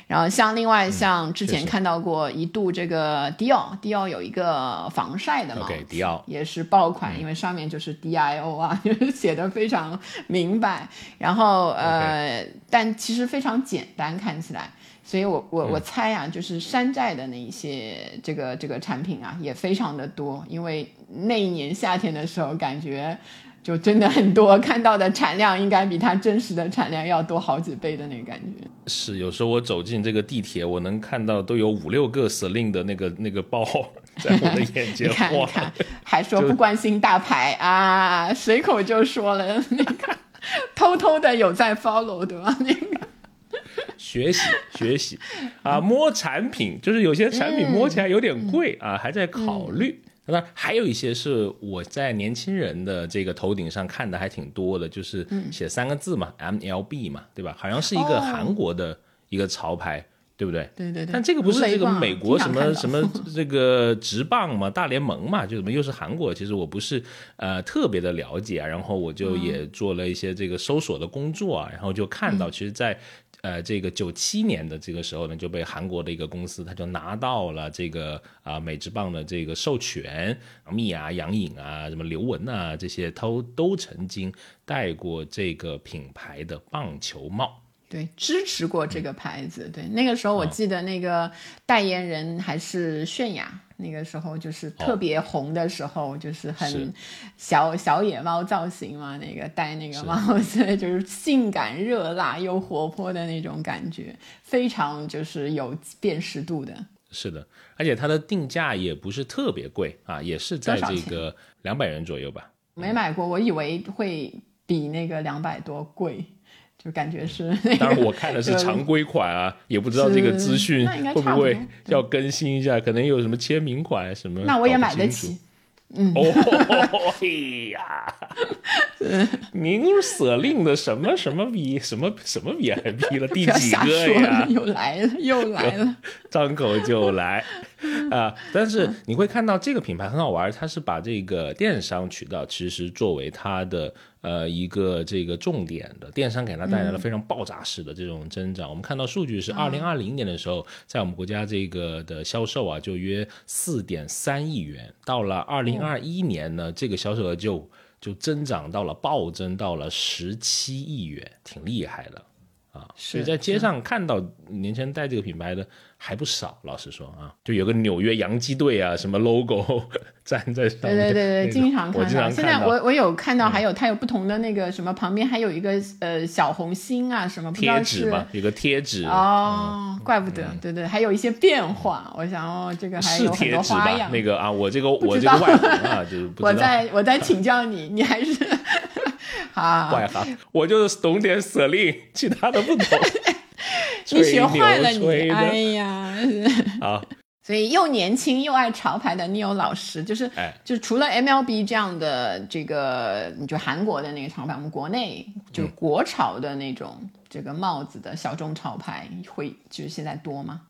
Speaker 2: 然后像另外像之前看到过一度这个迪奥，迪奥有一个防晒的帽子，
Speaker 1: 迪奥
Speaker 2: 也是爆款，因为上面就是 D I O 啊，就是写的非常明白。然后呃，但其实非常简单，看起来。所以我我我猜啊，就是山寨的那一些这个这个产品啊，也非常的多，因为那一年夏天的时候感觉。就真的很多，看到的产量应该比它真实的产量要多好几倍的那个感觉。
Speaker 1: 是，有时候我走进这个地铁，我能看到都有五六个 Celine 的那个那个包在我的眼前。
Speaker 2: 看，看，还说不关心大牌啊，随口就说了那个，偷偷的有在 follow 对吧？那个
Speaker 1: 学习学习啊，摸产品就是有些产品摸起来有点贵啊，还在考虑。那还有一些是我在年轻人的这个头顶上看的还挺多的，就是写三个字嘛，MLB 嘛，对吧？好像是一个韩国的一个潮牌，对不对？
Speaker 2: 对对对。
Speaker 1: 但这个不是这个美国什么什
Speaker 2: 么
Speaker 1: 这个职棒嘛，大联盟嘛，就怎么又是韩国？其实我不是呃特别的了解啊，然后我就也做了一些这个搜索的工作啊，然后就看到其实，在。呃，这个九七年的这个时候呢，就被韩国的一个公司，他就拿到了这个啊美职棒的这个授权，密啊、杨颖啊、什么刘雯啊这些，都都曾经戴过这个品牌的棒球帽。
Speaker 2: 对，支持过这个牌子。对，那个时候我记得那个代言人还是泫雅。那个时候就是特别红的时候，就是很小小野猫造型嘛，那个戴那个帽子，就是性感热辣又活泼的那种感觉，非常就是有辨识度的。
Speaker 1: 是的，而且它的定价也不是特别贵啊，也是在这个两百元左右吧。
Speaker 2: 没买过，我以为会比那个两百多贵。就感觉是，
Speaker 1: 当然我看的是常规款啊，也不知道这个资讯会不会要更新一下，可能有什么签名款什么。
Speaker 2: 那我也买得起。嗯，
Speaker 1: 哦嘿呀，您舍令的什么什么 V 什么什么 VIP 了？第几个呀？
Speaker 2: 又来了，又来了，
Speaker 1: 张口就来啊！但是你会看到这个品牌很好玩，它是把这个电商渠道其实作为它的。呃，一个这个重点的电商给它带来了非常爆炸式的这种增长。我们看到数据是二零二零年的时候，在我们国家这个的销售啊，就约四点三亿元。到了二零二一年呢，这个销售额就就增长到了暴增到了十七亿元，挺厉害的啊！所以在街上看到年轻人戴这个品牌的。还不少，老实说啊，就有个纽约洋基队啊，什么 logo 站在上面。
Speaker 2: 对对对对，经
Speaker 1: 常看
Speaker 2: 到。现在我我有看到，还有它有不同的那个什么，旁边还有一个呃小红心啊，什么
Speaker 1: 贴纸嘛，有个贴纸。
Speaker 2: 哦，怪不得，对对，还有一些变化。我想哦，这个还有很多花样。
Speaker 1: 那个啊，我这个我这个外行啊，就是
Speaker 2: 我在我在请教你，你还是啊，
Speaker 1: 外行，我就是懂点舍令，其他的不懂。
Speaker 2: 你学坏了你，哎呀！
Speaker 1: 好，
Speaker 2: 所以又年轻又爱潮牌的 Neo 老师，就是，就除了 MLB 这样的这个，你就韩国的那个潮牌，我们国内就国潮的那种这个帽子的小众潮牌，会就是现在多吗？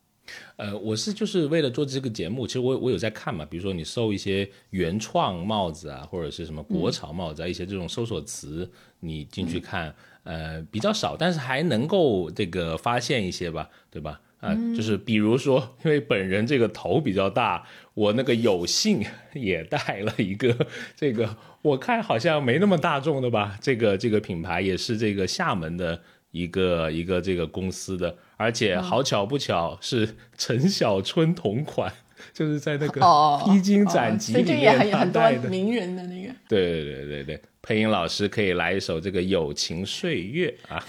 Speaker 1: 呃，我是就是为了做这个节目，其实我我有在看嘛，比如说你搜一些原创帽子啊，或者是什么国潮帽子啊，一些这种搜索词，你进去看。呃，比较少，但是还能够这个发现一些吧，对吧？啊，就是比如说，因为本人这个头比较大，我那个有幸 也带了一个这个，我看好像没那么大众的吧。这个这个品牌也是这个厦门的一个一个这个公司的，而且好巧不巧是陈小春同款，就是在那个披荆斩棘里面他带的
Speaker 2: 名人的那个。
Speaker 1: 对对对对对。配音老师可以来一首这个《友情岁月》啊，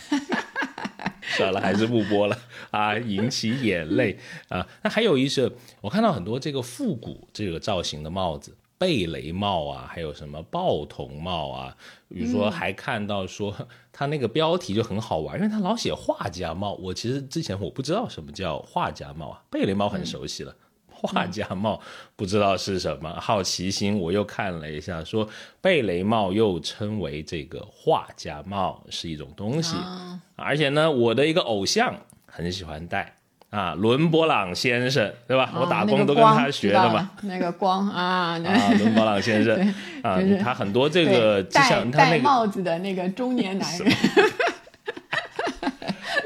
Speaker 1: 算了，还是不播了啊，引起眼泪啊。那还有一些，我看到很多这个复古这个造型的帽子，贝雷帽啊，还有什么豹童帽啊。比如说，还看到说他那个标题就很好玩，因为他老写画家帽。我其实之前我不知道什么叫画家帽啊，贝雷帽很熟悉了。画家帽不知道是什么，好奇心我又看了一下，说贝雷帽又称为这个画家帽是一种东西，而且呢，我的一个偶像很喜欢戴啊，伦勃朗先生，对吧？我打工都跟他学的嘛。
Speaker 2: 那个光啊，啊，
Speaker 1: 伦勃朗先生 啊，他很多这个
Speaker 2: 戴戴帽子的那个中年男人。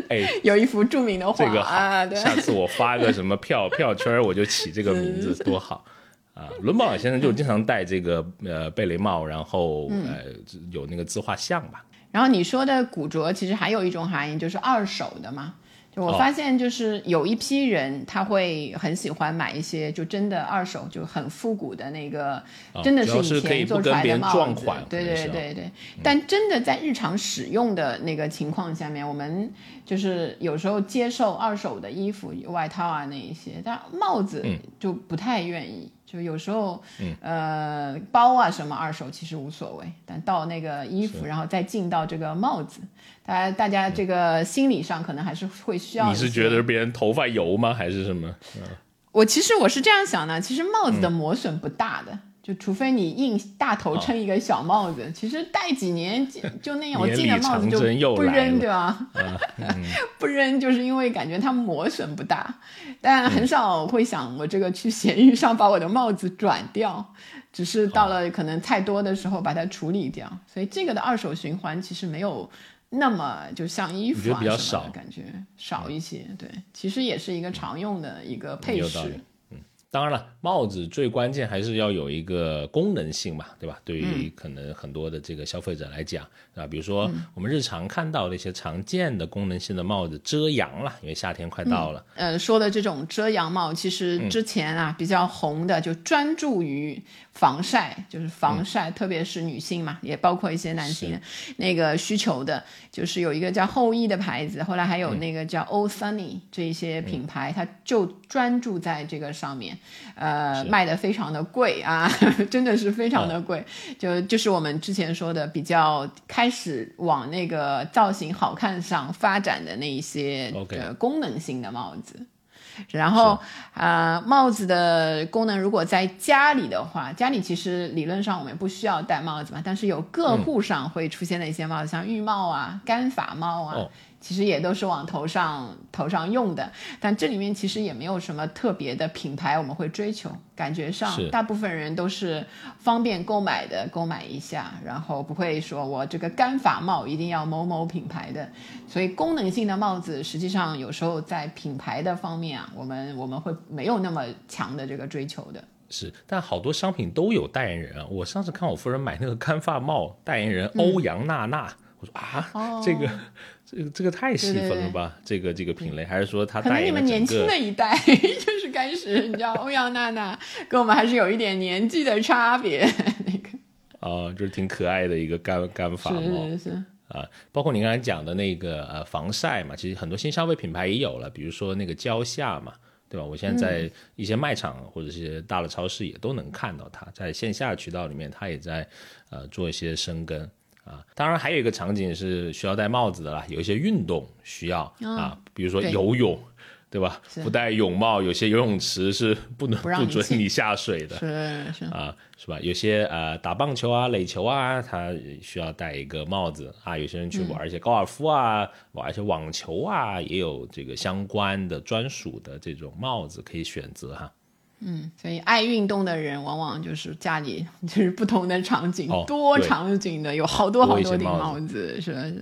Speaker 1: 哎，
Speaker 2: 有一幅著名的画啊！
Speaker 1: 对下次我发个什么票票圈，我就起这个名字，多好啊！伦勃朗先生就经常戴这个呃贝雷帽，然后呃有那个自画像吧。
Speaker 2: 然后你说的古着，其实还有一种含义，就是二手的嘛。就我发现，就是有一批人他会很喜欢买一些就真的二手就很复古的那个，真的是以前做出来的帽子。对对对对。但真的在日常使用的那个情况下面，我们就是有时候接受二手的衣服、外套啊那一些，但帽子就不太愿意。就有时候，嗯。呃，包啊什么二手其实无所谓，但到那个衣服，然后再进到这个帽子，大家大家这个心理上可能还是会需要。
Speaker 1: 你是觉得别人头发油吗，还是什么？
Speaker 2: 我其实我是这样想的，其实帽子的磨损不大的，就除非你硬大头撑一个小帽子，其实戴几年就就那样。我进的帽子就不扔，对吧？不扔就是因为感觉它磨损不大，但很少会想我这个去闲鱼上把我的帽子转掉，只是到了可能太多的时候把它处理掉。所以这个的二手循环其实没有那么就像衣服啊什么的感觉少一些。对，其实也是一个常用的一个配饰。
Speaker 1: 当然了，帽子最关键还是要有一个功能性嘛，对吧？对于可能很多的这个消费者来讲，啊，比如说我们日常看到的一些常见的功能性的帽子，遮阳了，因为夏天快到了。
Speaker 2: 呃，说的这种遮阳帽，其实之前啊比较红的，就专注于。防晒就是防晒，特别是女性嘛，也包括一些男性那个需求的，就是有一个叫后羿的牌子，后来还有那个叫 Old Sunny 这一些品牌，它就专注在这个上面，呃，卖的非常的贵啊，真的是非常的贵，就就是我们之前说的比较开始往那个造型好看上发展的那一些功能性的帽子。然后，啊，帽子的功能，如果在家里的话，家里其实理论上我们不需要戴帽子嘛，但是有个户上会出现的一些帽子，像浴帽啊、干发帽啊。其实也都是往头上头上用的，但这里面其实也没有什么特别的品牌我们会追求，感觉上大部分人都是方便购买的，购买一下，然后不会说我这个干发帽一定要某某品牌的，所以功能性的帽子实际上有时候在品牌的方面啊，我们我们会没有那么强的这个追求的。
Speaker 1: 是，但好多商品都有代言人啊，我上次看我夫人买那个干发帽，代言人欧阳娜娜。我说啊，这个，这个这个太细分了吧？这个这个品类，还是说他
Speaker 2: 可能你们年轻的一代 就是开始，你知道欧阳娜娜跟我们还是有一点年纪的差别。那个
Speaker 1: 啊，就是挺可爱的一个干干发
Speaker 2: 帽，是是
Speaker 1: 啊，包括你刚才讲的那个呃防晒嘛，其实很多新消费品牌也有了，比如说那个蕉下嘛，对吧？我现在在一些卖场或者是大的超市也都能看到它，在线下渠道里面，它也在呃做一些深耕。啊，当然还有一个场景是需要戴帽子的啦，有一些运动需要啊，比如说游泳，对吧？不戴泳帽，有些游泳池是不能不准你下水的，
Speaker 2: 是是
Speaker 1: 啊，是吧？有些呃打棒球啊、垒球啊，他需要戴一个帽子啊。有些人去玩一些高尔夫啊、玩一些网球啊，也有这个相关的专属的这种帽子可以选择哈。
Speaker 2: 嗯，所以爱运动的人往往就是家里就是不同的场景，多场景的有好多好多顶帽子，是不是？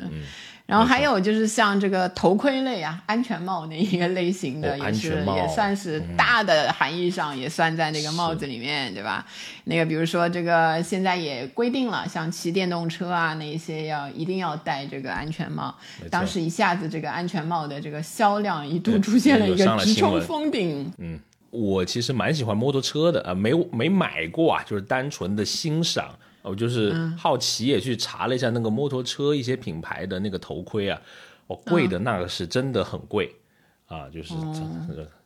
Speaker 2: 然后还有就是像这个头盔类啊，安全帽那一个类型的，也是也算是大的含义上也算在那个帽子里面，对吧？那个比如说这个现在也规定了，像骑电动车啊那一些要一定要戴这个安全帽。当时一下子这个安全帽的这个销量一度出现了一个直冲封顶。
Speaker 1: 嗯。我其实蛮喜欢摩托车的啊，没没买过啊，就是单纯的欣赏。我就是好奇也去查了一下那个摩托车一些品牌的那个头盔啊，哦，贵的那个是真的很贵啊，就是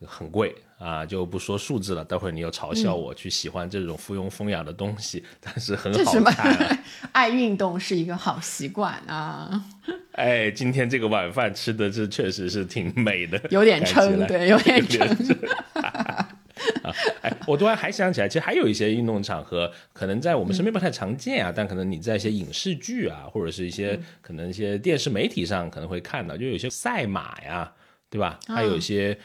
Speaker 1: 很贵啊，就不说数字了。待会儿你又嘲笑我去喜欢这种附庸风雅的东西，但是很好看。
Speaker 2: 爱运动是一个好习惯啊。
Speaker 1: 哎，今天这个晚饭吃的这确实是挺美的，
Speaker 2: 有点撑，对，有点撑。
Speaker 1: 啊，哎，我突然还想起来，其实还有一些运动场合，可能在我们身边不太常见啊，但可能你在一些影视剧啊，或者是一些可能一些电视媒体上可能会看到，就有些赛马呀。对吧？还有一些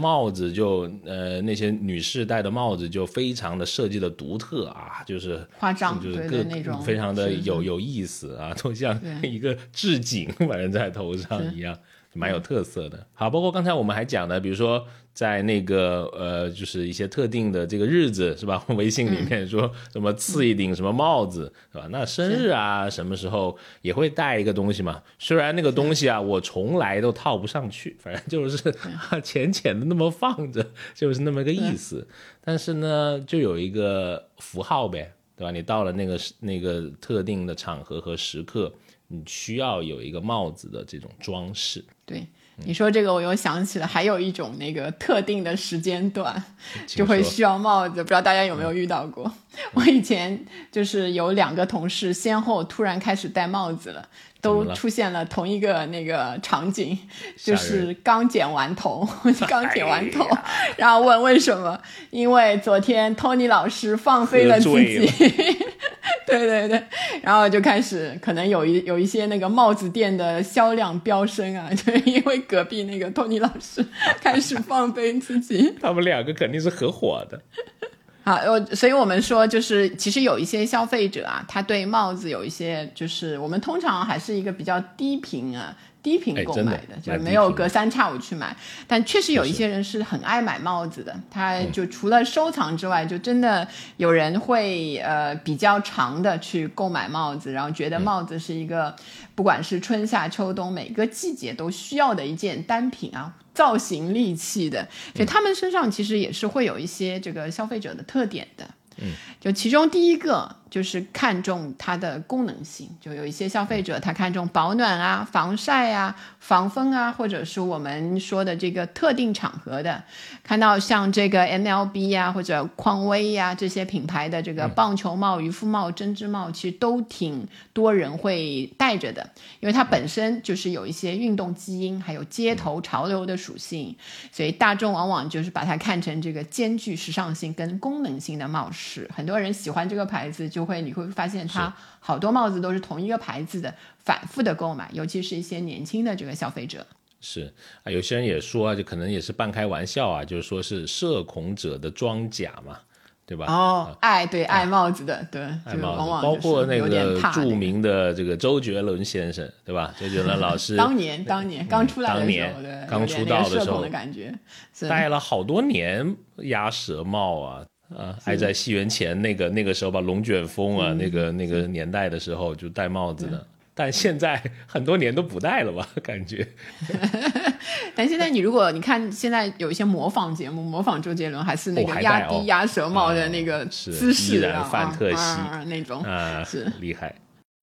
Speaker 1: 帽子，就呃那些女士戴的帽子就非常的设计的独特啊，就是
Speaker 2: 夸张，
Speaker 1: 就是各
Speaker 2: 那种
Speaker 1: 非常的有有意思啊，都像一个置景反正在头上一样。蛮有特色的，好，包括刚才我们还讲的，比如说在那个呃，就是一些特定的这个日子，是吧？微信里面说什么赐一顶什么帽子，是吧？那生日啊，什么时候也会带一个东西嘛？虽然那个东西啊，我从来都套不上去，反正就是浅浅的那么放着，就是那么个意思。但是呢，就有一个符号呗，对吧？你到了那个那个特定的场合和时刻。你需要有一个帽子的这种装饰，
Speaker 2: 对，你说这个，我又想起了还有一种那个特定的时间段，就会需要帽子。不知道大家有没有遇到过？我以前就是有两个同事先后突然开始戴帽子了，都出现了同一个那个场景，就是刚剪完头，刚剪完头，然后问为什么？因为昨天托尼老师放飞了自己。对对对，然后就开始可能有一有一些那个帽子店的销量飙升啊，就因为隔壁那个托尼老师开始放飞自己，
Speaker 1: 他们两个肯定是合伙的。
Speaker 2: 好，我所以我们说，就是其实有一些消费者啊，他对帽子有一些，就是我们通常还是一个比较低频啊。低频购买的，就是没有隔三差五去买，但确实有一些人是很爱买帽子的。他就除了收藏之外，就真的有人会呃比较长的去购买帽子，然后觉得帽子是一个不管是春夏秋冬每个季节都需要的一件单品啊，造型利器的。所以他们身上其实也是会有一些这个消费者的特点的。
Speaker 1: 嗯，
Speaker 2: 就其中第一个。就是看重它的功能性，就有一些消费者他看重保暖啊、防晒啊、防风啊，或者是我们说的这个特定场合的，看到像这个 MLB 呀或者匡威呀这些品牌的这个棒球帽、渔夫帽、针织帽，其实都挺多人会戴着的，因为它本身就是有一些运动基因，还有街头潮流的属性，所以大众往往就是把它看成这个兼具时尚性跟功能性的帽饰，很多人喜欢这个牌子就。会你会发现，它好多帽子都是同一个牌子的，反复的购买，尤其是一些年轻的这个消费者。
Speaker 1: 是啊，有些人也说啊，就可能也是半开玩笑啊，就是说是社恐者的装甲嘛，对吧？
Speaker 2: 哦，爱对爱帽子的，对，
Speaker 1: 爱帽子，包括
Speaker 2: 那
Speaker 1: 个著名的这个周杰伦先生，对吧？周杰伦老师
Speaker 2: 当年当年刚出来的
Speaker 1: 时候，刚出道的时候
Speaker 2: 的感觉，
Speaker 1: 戴了好多年鸭舌帽啊。啊，爱在戏园前那个那个时候吧，龙卷风啊，那个那个年代的时候就戴帽子的，但现在很多年都不戴了吧，感觉。
Speaker 2: 但现在你如果你看现在有一些模仿节目，模仿周杰伦还是那个压低鸭舌帽的那个姿势
Speaker 1: 啊，范特西
Speaker 2: 那种
Speaker 1: 啊，
Speaker 2: 是。
Speaker 1: 厉害。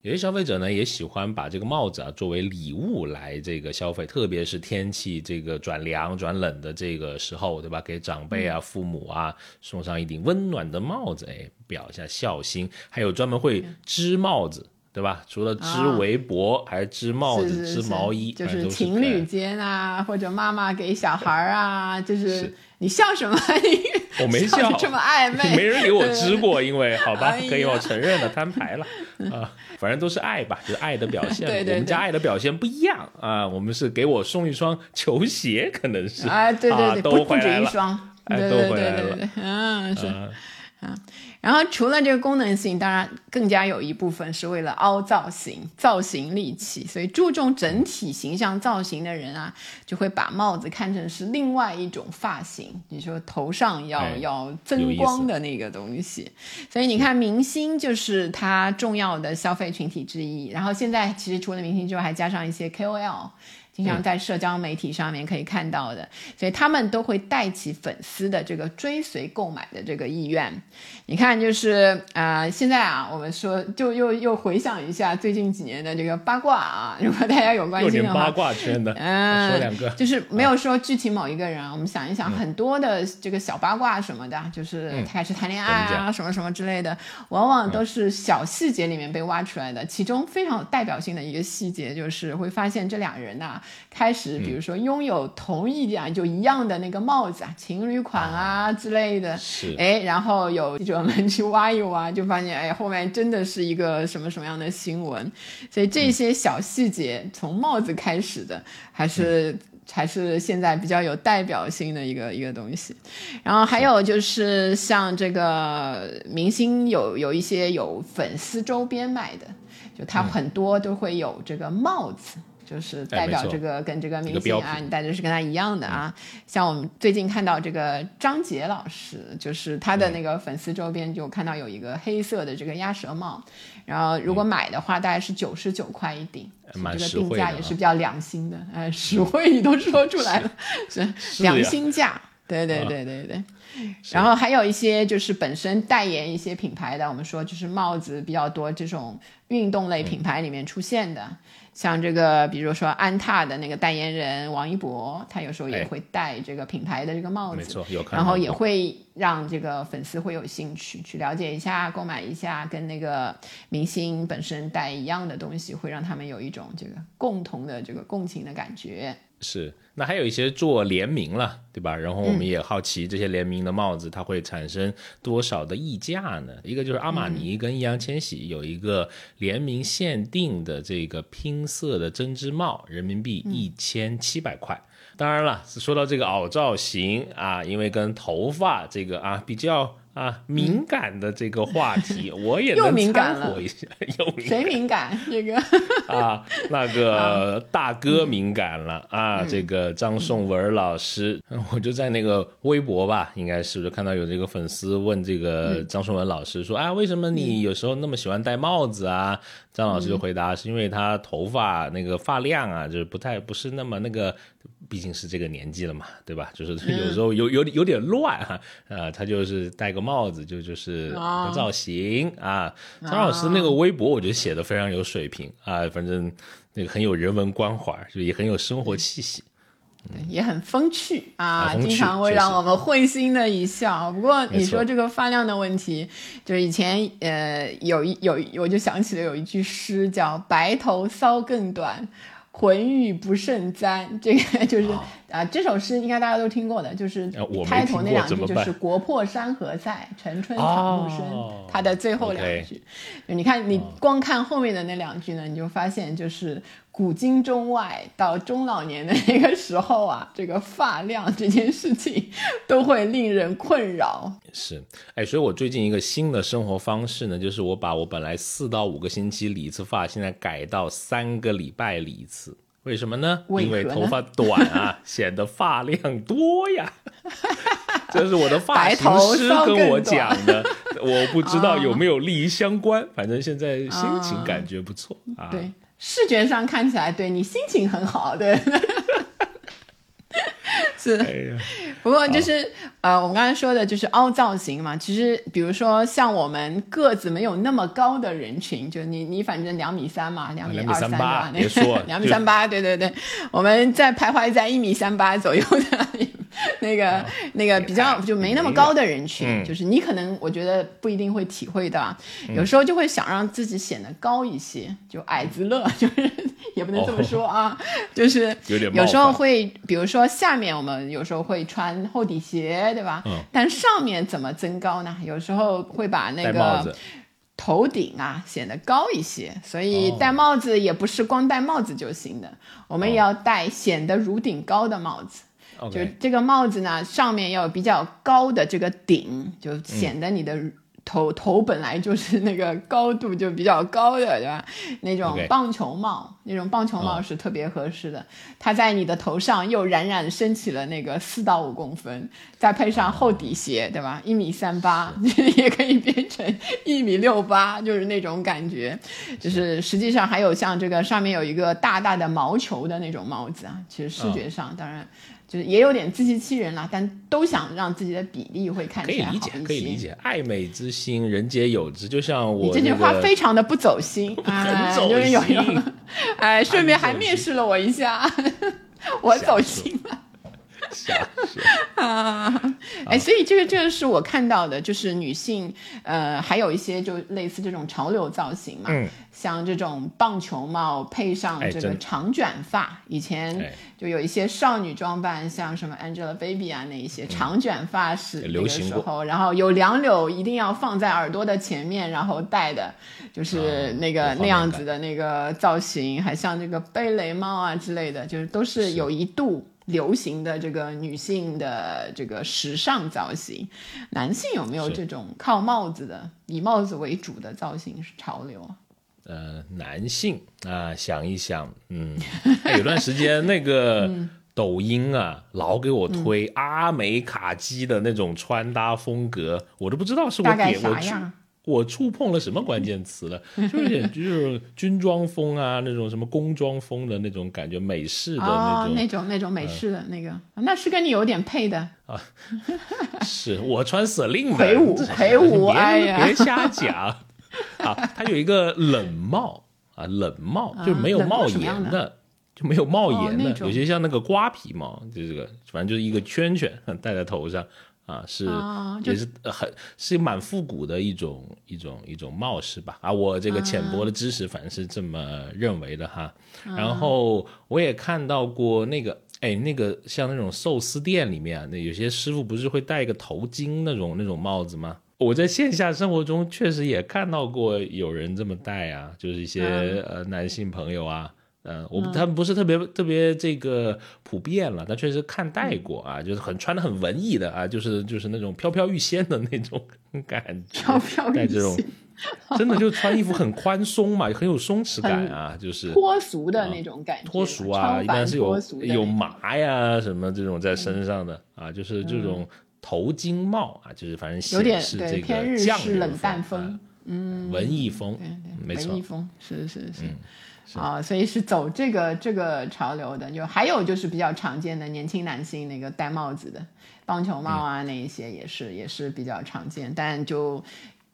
Speaker 1: 有些消费者呢也喜欢把这个帽子啊作为礼物来这个消费，特别是天气这个转凉转冷的这个时候，对吧？给长辈啊、父母啊送上一顶温暖的帽子，哎，表一下孝心。还有专门会织帽子，对吧？除了织围脖，还织帽子、织毛衣，
Speaker 2: 就是情侣间啊，或者妈妈给小孩啊，就是你笑什么？你。
Speaker 1: 我没笑，
Speaker 2: 这么暧昧，
Speaker 1: 没人给我支过，因为好吧，可以我承认了，摊牌了。啊，反正都是爱吧，就是爱的表现。
Speaker 2: 对对，
Speaker 1: 我们家爱的表现不一样啊，我们是给我送一双球鞋，可能是。
Speaker 2: 啊，对对对，
Speaker 1: 都
Speaker 2: 不止一双，
Speaker 1: 哎，
Speaker 2: 都回来了，嗯，是。啊，然后除了这个功能性，当然更加有一部分是为了凹造型、造型利器，所以注重整体形象造型的人啊，就会把帽子看成是另外一种发型，你说头上要要增光的那个东西。所以你看，明星就是他重要的消费群体之一。然后现在其实除了明星之外，还加上一些 KOL。经常在社交媒体上面可以看到的，所以他们都会带起粉丝的这个追随购买的这个意愿。你看，就是啊，现在啊，我们说就又又回想一下最近几年的这个八卦啊，如果大家有关心的
Speaker 1: 话，八卦圈的，
Speaker 2: 嗯，
Speaker 1: 说两个，
Speaker 2: 就是没有说具体某一个人啊，我们想一想，很多的这个小八卦什么的，就是开始谈恋爱啊，什么什么之类的，往往都是小细节里面被挖出来的。其中非常有代表性的一个细节，就是会发现这两人呐。开始，比如说拥有同一点就一样的那个帽子啊，情侣款啊之类的，
Speaker 1: 是
Speaker 2: 哎，然后有记者们去挖一挖，就发现哎，后面真的是一个什么什么样的新闻。所以这些小细节，从帽子开始的，还是还是现在比较有代表性的一个一个东西。然后还有就是像这个明星有有一些有粉丝周边卖的，就他很多都会有这个帽子。就是代表这个跟这个明星啊，你戴的是跟他一样的啊。像我们最近看到这个张杰老师，就是他的那个粉丝周边，就看到有一个黑色的这个鸭舌帽，然后如果买的话，大概是九十九块一顶，这个定价也是比较良心的，哎，实惠你都说出来了，是良心价。对对对对对。然后还有一些就是本身代言一些品牌的，我们说就是帽子比较多这种运动类品牌里面出现的。像这个，比如说安踏的那个代言人王一博，他有时候也会戴这个品牌的这个帽子，
Speaker 1: 没错，有
Speaker 2: 然后也会让这个粉丝会有兴趣去了解一下、购买一下，跟那个明星本身戴一样的东西，会让他们有一种这个共同的这个共情的感觉。
Speaker 1: 是，那还有一些做联名了，对吧？然后我们也好奇这些联名的帽子，它会产生多少的溢价呢？一个就是阿玛尼跟易烊千玺有一个联名限定的这个拼色的针织帽，人民币一千七百块。当然了，说到这个凹造型啊，因为跟头发这个啊比较。啊，敏感的这个话题，我也能掺和一下。又
Speaker 2: 谁敏感？这个
Speaker 1: 啊，那个大哥敏感了啊。这个张颂文老师，我就在那个微博吧，应该是就看到有这个粉丝问这个张颂文老师说：“啊，为什么你有时候那么喜欢戴帽子啊？”张老师就回答：“是因为他头发那个发量啊，就是不太不是那么那个。”毕竟是这个年纪了嘛，对吧？就是有时候有有有点乱哈，啊，他就是戴个帽子，就就是造型啊。张老师那个微博，我觉得写的非常有水平啊，反正那个很有人文关怀，就也很有生活气息，
Speaker 2: 对，也很风趣啊，经常会让我们会心的一笑。不过你说这个发量的问题，就是以前呃有一有我就想起了有一句诗叫“白头搔更短”。浑欲不胜簪，这个就是啊，这首诗应该大家都听过的，就是开头那两句就是“国破山河在，城春草木深”，它的最后两句，你看你光看后面的那两句呢，你就发现就是。古今中外，到中老年的那个时候啊，这个发量这件事情 都会令人困扰。
Speaker 1: 是，哎，所以我最近一个新的生活方式呢，就是我把我本来四到五个星期理一次发，现在改到三个礼拜理一次。为什么呢？因为头发短啊，显得发量多呀。这是我的发型师跟我讲的，我不知道有没有利益相关，反正现在心情感觉不错啊。
Speaker 2: 对。视觉上看起来，对你心情很好，对，是。不过就是呃，我们刚才说的就是凹造型嘛。其实，比如说像我们个子没有那么高的人群，就你你反正两米三嘛，两米二三吧，
Speaker 1: 别说
Speaker 2: 两米三八，对对对，我们在徘徊在一米三八左右的。那个那个比较就没那么高的人群，就是你可能我觉得不一定会体会到，有时候就会想让自己显得高一些，就矮子乐，就是也不能这么说啊，就是有时候会，比如说下面我们有时候会穿厚底鞋，对吧？嗯。但上面怎么增高呢？有时候会把那个头顶啊显得高一些，所以戴帽子也不是光戴帽子就行的，我们也要戴显得颅顶高的帽子。就这个帽子呢，上面要有比较高的这个顶，就显得你的头头本来就是那个高度就比较高的，对吧？那种棒球帽，那种棒球帽是特别合适的。它在你的头上又冉冉升起了那个四到五公分，再配上厚底鞋，对吧？一米三八 也可以变成一米六八，就是那种感觉。就是实际上还有像这个上面有一个大大的毛球的那种帽子啊，其实视觉上当然。就是也有点自欺欺人了，但都想让自己的比例会看起来好
Speaker 1: 一些。可以理解，可以理解，爱美之心，人皆有之。就像我
Speaker 2: 这句话非常的不走心，
Speaker 1: 很走
Speaker 2: 心。哎，顺便还面试了我一下，我走心了。啊，哎，所以这个这个是我看到的，就是女性，呃，还有一些就类似这种潮流造型嘛，像这种棒球帽配上这个长卷发，以前就有一些少女装扮，像什么 Angelababy 啊那一些长卷发是
Speaker 1: 流行
Speaker 2: 时候，然后有两绺一定要放在耳朵的前面，然后戴的，就是那个那样子的那个造型，还像这个贝雷帽啊之类的，就是都是。有一度。流行的这个女性的这个时尚造型，男性有没有这种靠帽子的以帽子为主的造型是潮流？啊？
Speaker 1: 呃，男性啊，想一想，嗯，有段时间那个抖音啊，老给我推阿美卡基的那种穿搭风格，我都不知道是我点我我触碰了什么关键词了？就有点就是军装风啊，那种什么工装风的那种感觉，美式的那种，
Speaker 2: 那种那种美式的那个，那是跟你有点配的
Speaker 1: 啊。是我穿司令的
Speaker 2: 魁梧，魁梧，哎呀，
Speaker 1: 别瞎讲 啊！它有一个冷帽啊，冷帽就是没有帽檐的，就没有帽檐的，有些像那个瓜皮帽，就这个，反正就是一个圈圈戴在头上。啊，是也是很是蛮复古的一种一种一种帽饰吧？啊，我这个浅薄的知识反正是这么认为的哈。然后我也看到过那个，哎，那个像那种寿司店里面，那有些师傅不是会戴一个头巾那种那种帽子吗？我在线下生活中确实也看到过有人这么戴啊，就是一些呃男性朋友啊。嗯，我他们不是特别特别这个普遍了，但确实看待过啊，就是很穿的很文艺的啊，就是就是那种飘飘欲仙的那种感觉，
Speaker 2: 飘飘
Speaker 1: 欲仙，真的就穿衣服很宽松嘛，很有松弛感啊，就是
Speaker 2: 脱俗的那种感觉，
Speaker 1: 脱俗啊，一般是有有麻呀什么这种在身上的啊，就是这种头巾帽啊，就是反正显示这个匠人
Speaker 2: 冷淡风，嗯，
Speaker 1: 文艺风，没
Speaker 2: 错，文艺风是是是。啊，所以是走这个这个潮流的，就还有就是比较常见的年轻男性那个戴帽子的棒球帽啊，那一些也是也是比较常见，但就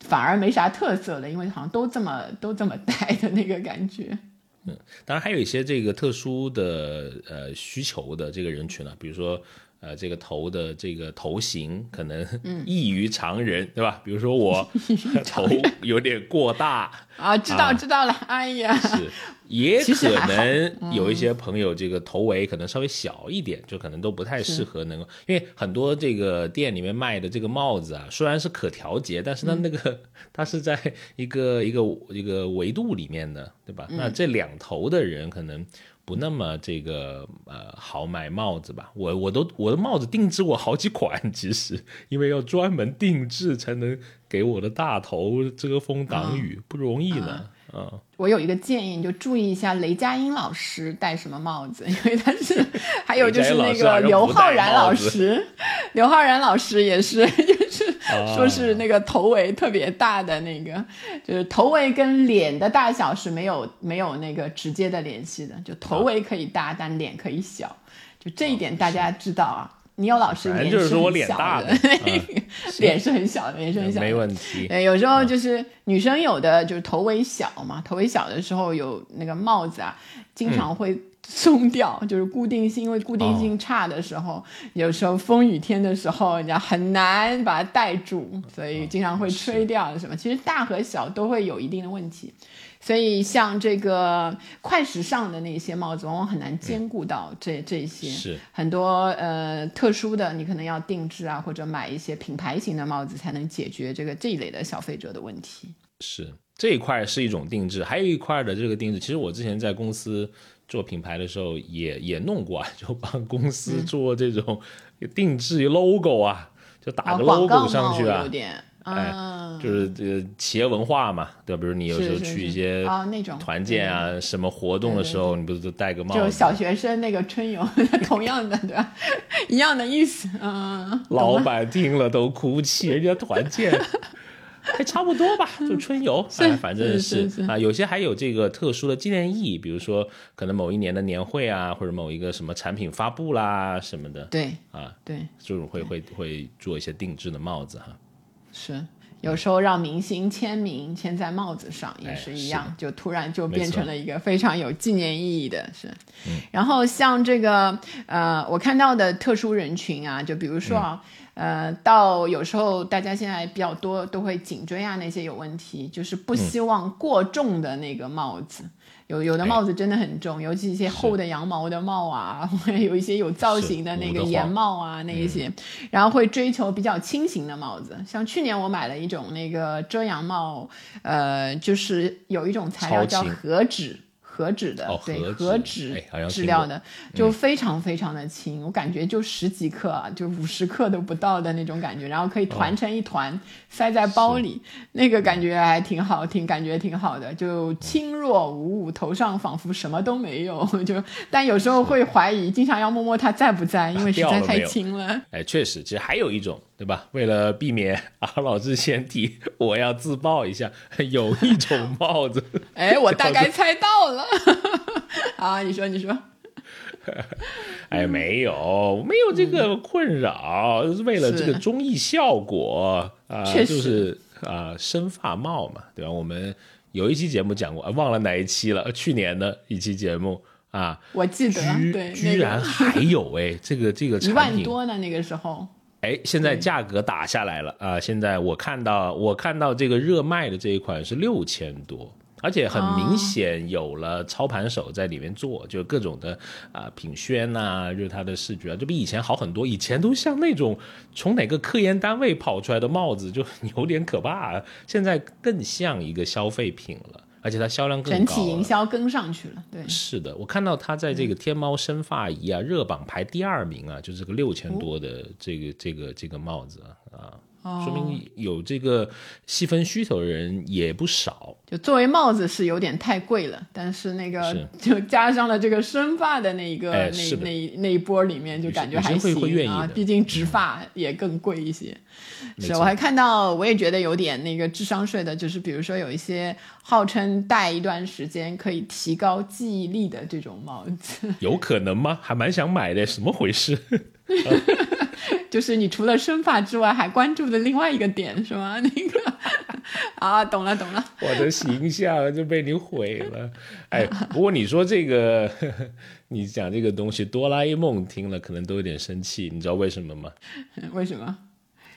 Speaker 2: 反而没啥特色了，因为好像都这么都这么戴的那个感觉。
Speaker 1: 嗯，当然还有一些这个特殊的呃需求的这个人群呢，比如说。呃，这个头的这个头型可能 异于常人，对吧？比如说我 头有点过大
Speaker 2: 啊，知道知道了。哎呀，
Speaker 1: 是，也可能有一些朋友这个头围可能稍微小一点，就可能都不太适合能够，因为很多这个店里面卖的这个帽子啊，虽然是可调节，但是呢，那个它是在一个一个一个维度里面的，对吧？那这两头的人可能。不那么这个呃好买帽子吧，我我都我的帽子定制过好几款，其实因为要专门定制才能给我的大头遮风挡雨，不容易呢。嗯，
Speaker 2: 我有一个建议，你就注意一下雷佳音老师戴什么帽子，因为他是，还有就是那个刘昊然老师，刘昊然老师也是，就是说是那个头围特别大的那个，就是头围跟脸的大小是没有没有那个直接的联系的，就头围可以大，但脸可以小，就这一点大家知道啊。你有老师脸是很小的，脸是很小的，脸是很小的，
Speaker 1: 没问题。
Speaker 2: 对，有时候就是女生有的就是头围小嘛，头围小的时候有那个帽子啊，经常会松掉，就是固定性，因为固定性差的时候，有时候风雨天的时候，人家很难把它戴住，所以经常会吹掉什么。其实大和小都会有一定的问题。所以，像这个快时尚的那些帽子，往往很难兼顾到这这些。
Speaker 1: 是
Speaker 2: 很多呃特殊的，你可能要定制啊，或者买一些品牌型的帽子，才能解决这个这一类的消费者的问题。
Speaker 1: 是这一块是一种定制，还有一块的这个定制，其实我之前在公司做品牌的时候也也弄过啊，就帮公司做这种定制 logo 啊，就打个 logo 上去啊。
Speaker 2: 有点。
Speaker 1: 哎，就是这个企业文化嘛，对吧？比如你有时候去一些
Speaker 2: 啊那种
Speaker 1: 团建啊，什么活动的时候，你不是都戴个帽子？
Speaker 2: 就小学生那个春游，同样的，对吧？一样的意思，嗯。
Speaker 1: 老板听了都哭泣，人家团建，还差不多吧？就春游，哎，反正是啊，有些还有这个特殊的纪念意义，比如说可能某一年的年会啊，或者某一个什么产品发布啦什么的。
Speaker 2: 对
Speaker 1: 啊，
Speaker 2: 对，
Speaker 1: 这种会会会做一些定制的帽子哈。
Speaker 2: 是，有时候让明星签名签在帽子上也是一样，就突然就变成了一个非常有纪念意义的。是，然后像这个呃，我看到的特殊人群啊，就比如说啊，呃，到有时候大家现在比较多都会颈椎啊那些有问题，就是不希望过重的那个帽子。有有的帽子真的很重，尤其一些厚的羊毛的帽啊，有一些有造型的那个檐帽啊，那一些，然后会追求比较轻型的帽子。像去年我买了一种那个遮阳帽，呃，就是有一种材料叫和纸。和纸的，
Speaker 1: 哦
Speaker 2: 对，
Speaker 1: 和
Speaker 2: 和
Speaker 1: 纸哎好像听过
Speaker 2: 质料的，就非常非常的轻，我感觉就十几克啊，就五十克都不到的那种感觉，然后可以团成一团，塞在包里，那个感觉还挺好，挺感觉挺好的，就轻若无物，头上仿佛什么都没有，就但有时候会怀疑，经常要摸摸它在不在，因为实在太轻了。
Speaker 1: 哎，确实，其实还有一种，对吧？为了避免阿老师先提，我要自曝一下，有一种帽子，
Speaker 2: 哎，我大概猜到了。好，你说，你说。
Speaker 1: 哎，没有，没有这个困扰，是为了这个综艺效果啊、
Speaker 2: 确实
Speaker 1: 就是啊、生发帽嘛，对吧？我们有一期节目讲过，啊忘了哪一期了，去年的一期节目啊，
Speaker 2: 我记得，
Speaker 1: 居
Speaker 2: 对，
Speaker 1: 居然还有哎，这个这个
Speaker 2: 一万多呢，那个时候。
Speaker 1: 哎，现在价格打下来了啊！现在我看到我看到这个热卖的这一款是六千多，而且很明显有了操盘手在里面做，就各种的啊、品宣呐、就是它的视觉啊，就比以前好很多。以前都像那种从哪个科研单位跑出来的帽子，就有点可怕、现在更像一个消费品了，而且它销量更高。
Speaker 2: 整体营销跟上去了，对，
Speaker 1: 是的，我看到它在这个天猫生发仪啊热榜排第二名啊，就是这个六千多的这个、这个这个帽子啊啊，说明有这个细分需求的人也不少。
Speaker 2: 就作为帽子是有点太贵了，但是那个就加上了这个生发的那一个、那那一那一波里面，就感觉还行啊毕竟植发也更贵一些。是，我还看到，我也觉得有点那个智商税的，就是比如说有一些号称戴一段时间可以提高记忆力的这种帽子，
Speaker 1: 有可能吗？还蛮想买的，什么回事？
Speaker 2: 就是你除了生发之外，还关注的另外一个点是吗？那个啊，懂了懂了。
Speaker 1: 我的形象就被你毁了。哎，不过你说这个，你讲这个东西，哆啦 A 梦听了可能都有点生气，你知道为什么吗？
Speaker 2: 为什么？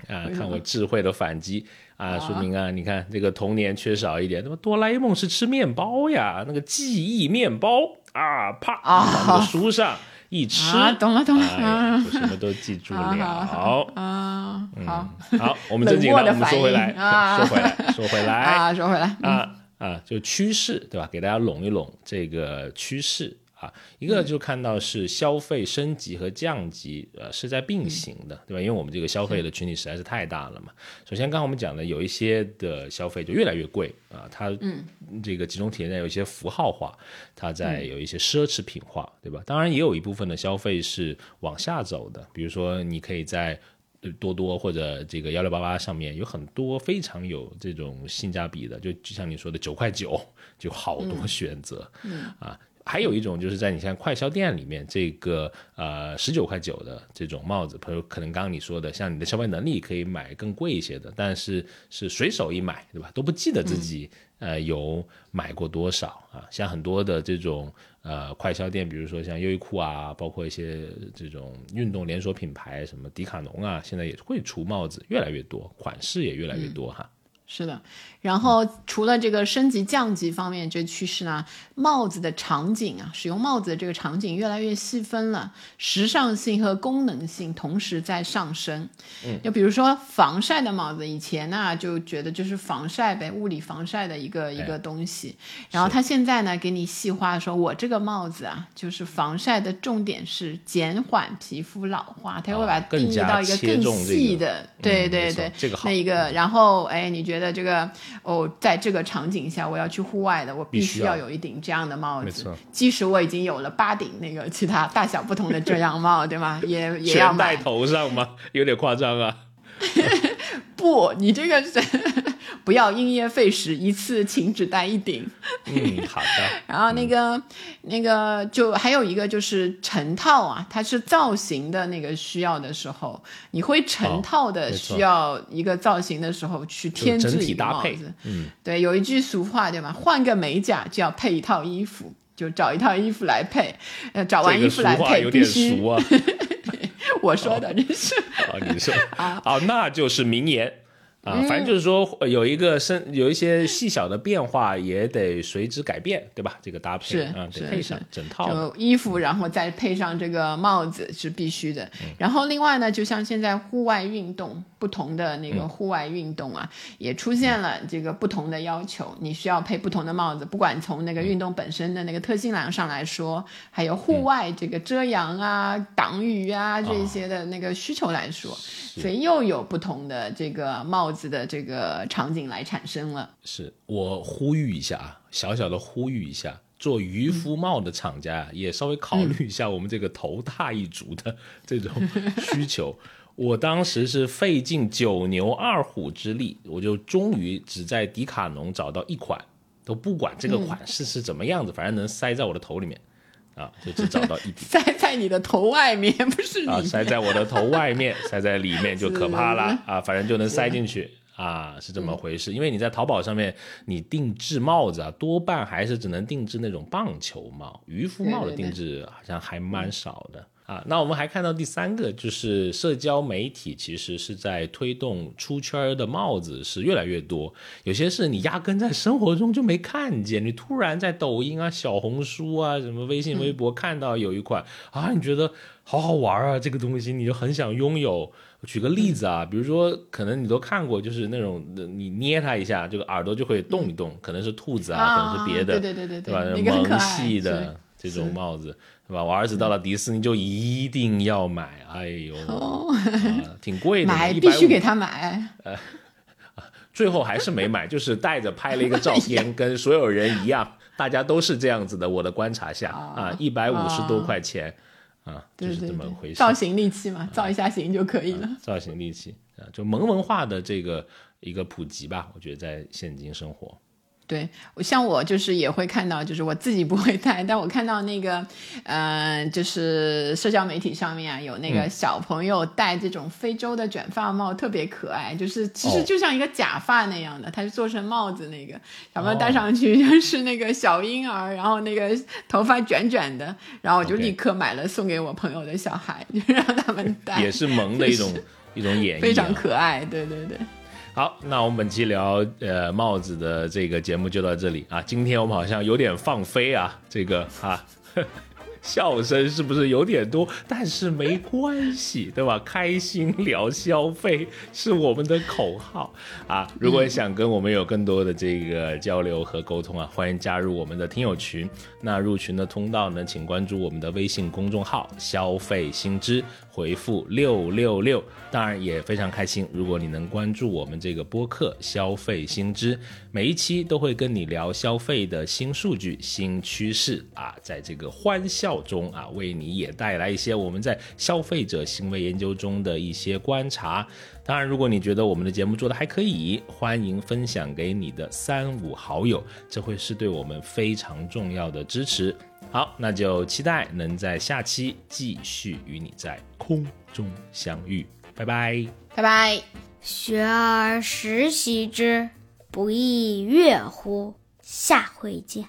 Speaker 1: 啊，看我智慧的反击啊，说明啊，你看这个童年缺少一点，那么哆啦 A 梦是吃面包呀，那个记忆面包啊，啪
Speaker 2: 啊
Speaker 1: 往那个书上一吃，
Speaker 2: 啊懂了懂了
Speaker 1: 哎
Speaker 2: 啊
Speaker 1: 就什么都记住了。
Speaker 2: 好啊，好
Speaker 1: 好，我们正经的，我们说回来，说回来，说回来
Speaker 2: 啊，说回来，
Speaker 1: 啊啊，就趋势对吧？给大家拢一拢这个趋势啊，一个就看到是消费升级和降级，呃，是在并行的，对吧？因为我们这个消费的群体实在是太大了嘛。首先，刚刚我们讲的有一些的消费就越来越贵啊，它这个集中体现在有一些符号化，它在有一些奢侈品化，对吧？当然，也有一部分的消费是往下走的，比如说你可以在。呃多多或者这个幺六八八上面有很多非常有这种性价比的，就就像你说的九块九，就好多选择，嗯啊。还有一种就是在你像快消店里面，这个呃十九块九的这种帽子，朋友可能刚刚你说的，像你的消费能力可以买更贵一些的，但是是随手一买，对吧？都不记得自己、呃有买过多少啊。像很多的这种呃快消店，比如说像优衣库啊，包括一些这种运动连锁品牌，什么迪卡侬啊，现在也会出帽子，越来越多，款式也越来越多哈。
Speaker 2: 是的，然后除了这个升级降级方面这趋势呢，帽子的场景啊，使用帽子的这个场景越来越细分了，时尚性和功能性同时在上升。嗯，就比如说防晒的帽子，以前呢就觉得就是防晒呗，物理防晒的一个一个东西，然后它现在呢给你细化说，我这个帽子啊，就是防晒的重点是减缓皮肤老化，它会把它定义到一个更细的，对对对，
Speaker 1: 这个好
Speaker 2: 那一个，然后哎，你觉得这个哦，在这个场景下，我要去户外的，我必
Speaker 1: 必须要
Speaker 2: 有一顶这样的帽子。即使我已经有了八顶那个其他大小不同的遮阳帽，对吗？也也要
Speaker 1: 戴。头上吗？有点夸张啊。
Speaker 2: 不，你这个是不要因噎废食，一次请只带一顶。
Speaker 1: 嗯，好的。
Speaker 2: 然后那个、那个就还有一个就是成套啊，它是造型的那个需要的时候，你会成套的需要一个造型的时候去添
Speaker 1: 整
Speaker 2: 置一
Speaker 1: 配
Speaker 2: 帽子。
Speaker 1: 嗯，
Speaker 2: 对，有一句俗话对吗？换个美甲就要配一套衣服，就找一套衣服来配。呃，找完衣服来配，
Speaker 1: 话有点
Speaker 2: 必须。我说的，这是
Speaker 1: 啊，你说 啊，那就是名言啊。反正就是说，呃有一个身有一些细小的变化，也得随之改变，对吧？这个搭配
Speaker 2: 是
Speaker 1: 啊，
Speaker 2: 是
Speaker 1: 得配上
Speaker 2: 是
Speaker 1: 整套。
Speaker 2: 就衣服，然后再配上这个帽子是必须的。然后另外呢，就像现在户外运动，不同的那个户外运动啊，也出现了这个不同的要求，你需要配不同的帽子，不管从那个运动本身的那个特性上来说，还有户外这个遮阳啊、挡雨啊这些的那个需求来说，所以又有不同的这个帽子的这个场景来产生了。
Speaker 1: 是我呼吁一下啊，小小的呼吁一下，做渔夫帽的厂家啊，也稍微考虑一下我们这个头大一族的这种需求。我当时是费尽九牛二虎之力，我就终于只在迪卡侬找到一款，都不管这个款式是怎么样子，反正能塞在我的头里面，啊，就只找到一
Speaker 2: 塞在你的头外面，不是
Speaker 1: 啊，塞在我的头外面，塞在里面就可怕了 啊，反正就能塞进去啊，是这么回事。因为你在淘宝上面你定制帽子啊，多半还是只能定制那种棒球帽，渔夫帽的定制好像还蛮少的。啊，那我们还看到第三个，就是社交媒体其实是在推动出圈的帽子是越来越多，有些是你压根在生活中就没看见，你突然在抖音啊、小红书啊、什么微信、微博看到有一款啊，你觉得好好玩啊，这个东西你就很想拥有。举个例子啊，比如说可能你都看过，就是那种你捏它一下，这个耳朵就会动一动，可能是兔子
Speaker 2: 啊，
Speaker 1: 可能是别的，
Speaker 2: 对对对
Speaker 1: 对吧？
Speaker 2: 萌
Speaker 1: 系的这种帽子。是吧？我儿子到了迪士尼就一定要买，哎呦，挺贵的，
Speaker 2: 买必须给他买。
Speaker 1: 呃，最后还是没买，就是带着拍了一个照片，跟所有人一样，大家都是这样子的。我的观察下啊，一百五十多块钱啊，就是这么回事。
Speaker 2: 造型利器嘛，造一下型就可以了。
Speaker 1: 造型利器啊，就萌文化的这个一个普及吧，我觉得在现今生活。
Speaker 2: 对，像我就是也会看到，就是我自己不会戴，但我看到那个，呃，就是社交媒体上面啊，有那个小朋友戴这种非洲的卷发帽，特别可爱，就是其实就像一个假发那样的，它是做成帽子那个，小朋友戴上去 就是那个小婴儿，然后那个头发卷卷的，然后我就立刻买了送给我朋友的小孩，就让他们戴，
Speaker 1: 也是萌的一种一种演绎，
Speaker 2: 非常可爱，对对对。
Speaker 1: 好，那我们本期聊呃帽子的这个节目就到这里啊。今天我们好像有点放飞啊，这个啊。笑声是不是有点多？但是没关系，对吧？开心聊消费是我们的口号啊！如果想跟我们有更多的这个交流和沟通啊，欢迎加入我们的听友群。那入群的通道呢，请关注我们的微信公众号“消费新知”，回复六六六。当然也非常开心，如果你能关注我们这个播客“消费新知”，每一期都会跟你聊消费的新数据、新趋势啊，在这个欢笑。中啊，为你也带来一些我们在消费者行为研究中的一些观察。当然，如果你觉得我们的节目做的还可以，欢迎分享给你的三五好友，这会是对我们非常重要的支持。好，那就期待能在下期继续与你在空中相遇。拜拜，
Speaker 2: 拜拜。
Speaker 3: 学而时习之，不亦乐乎？下回见。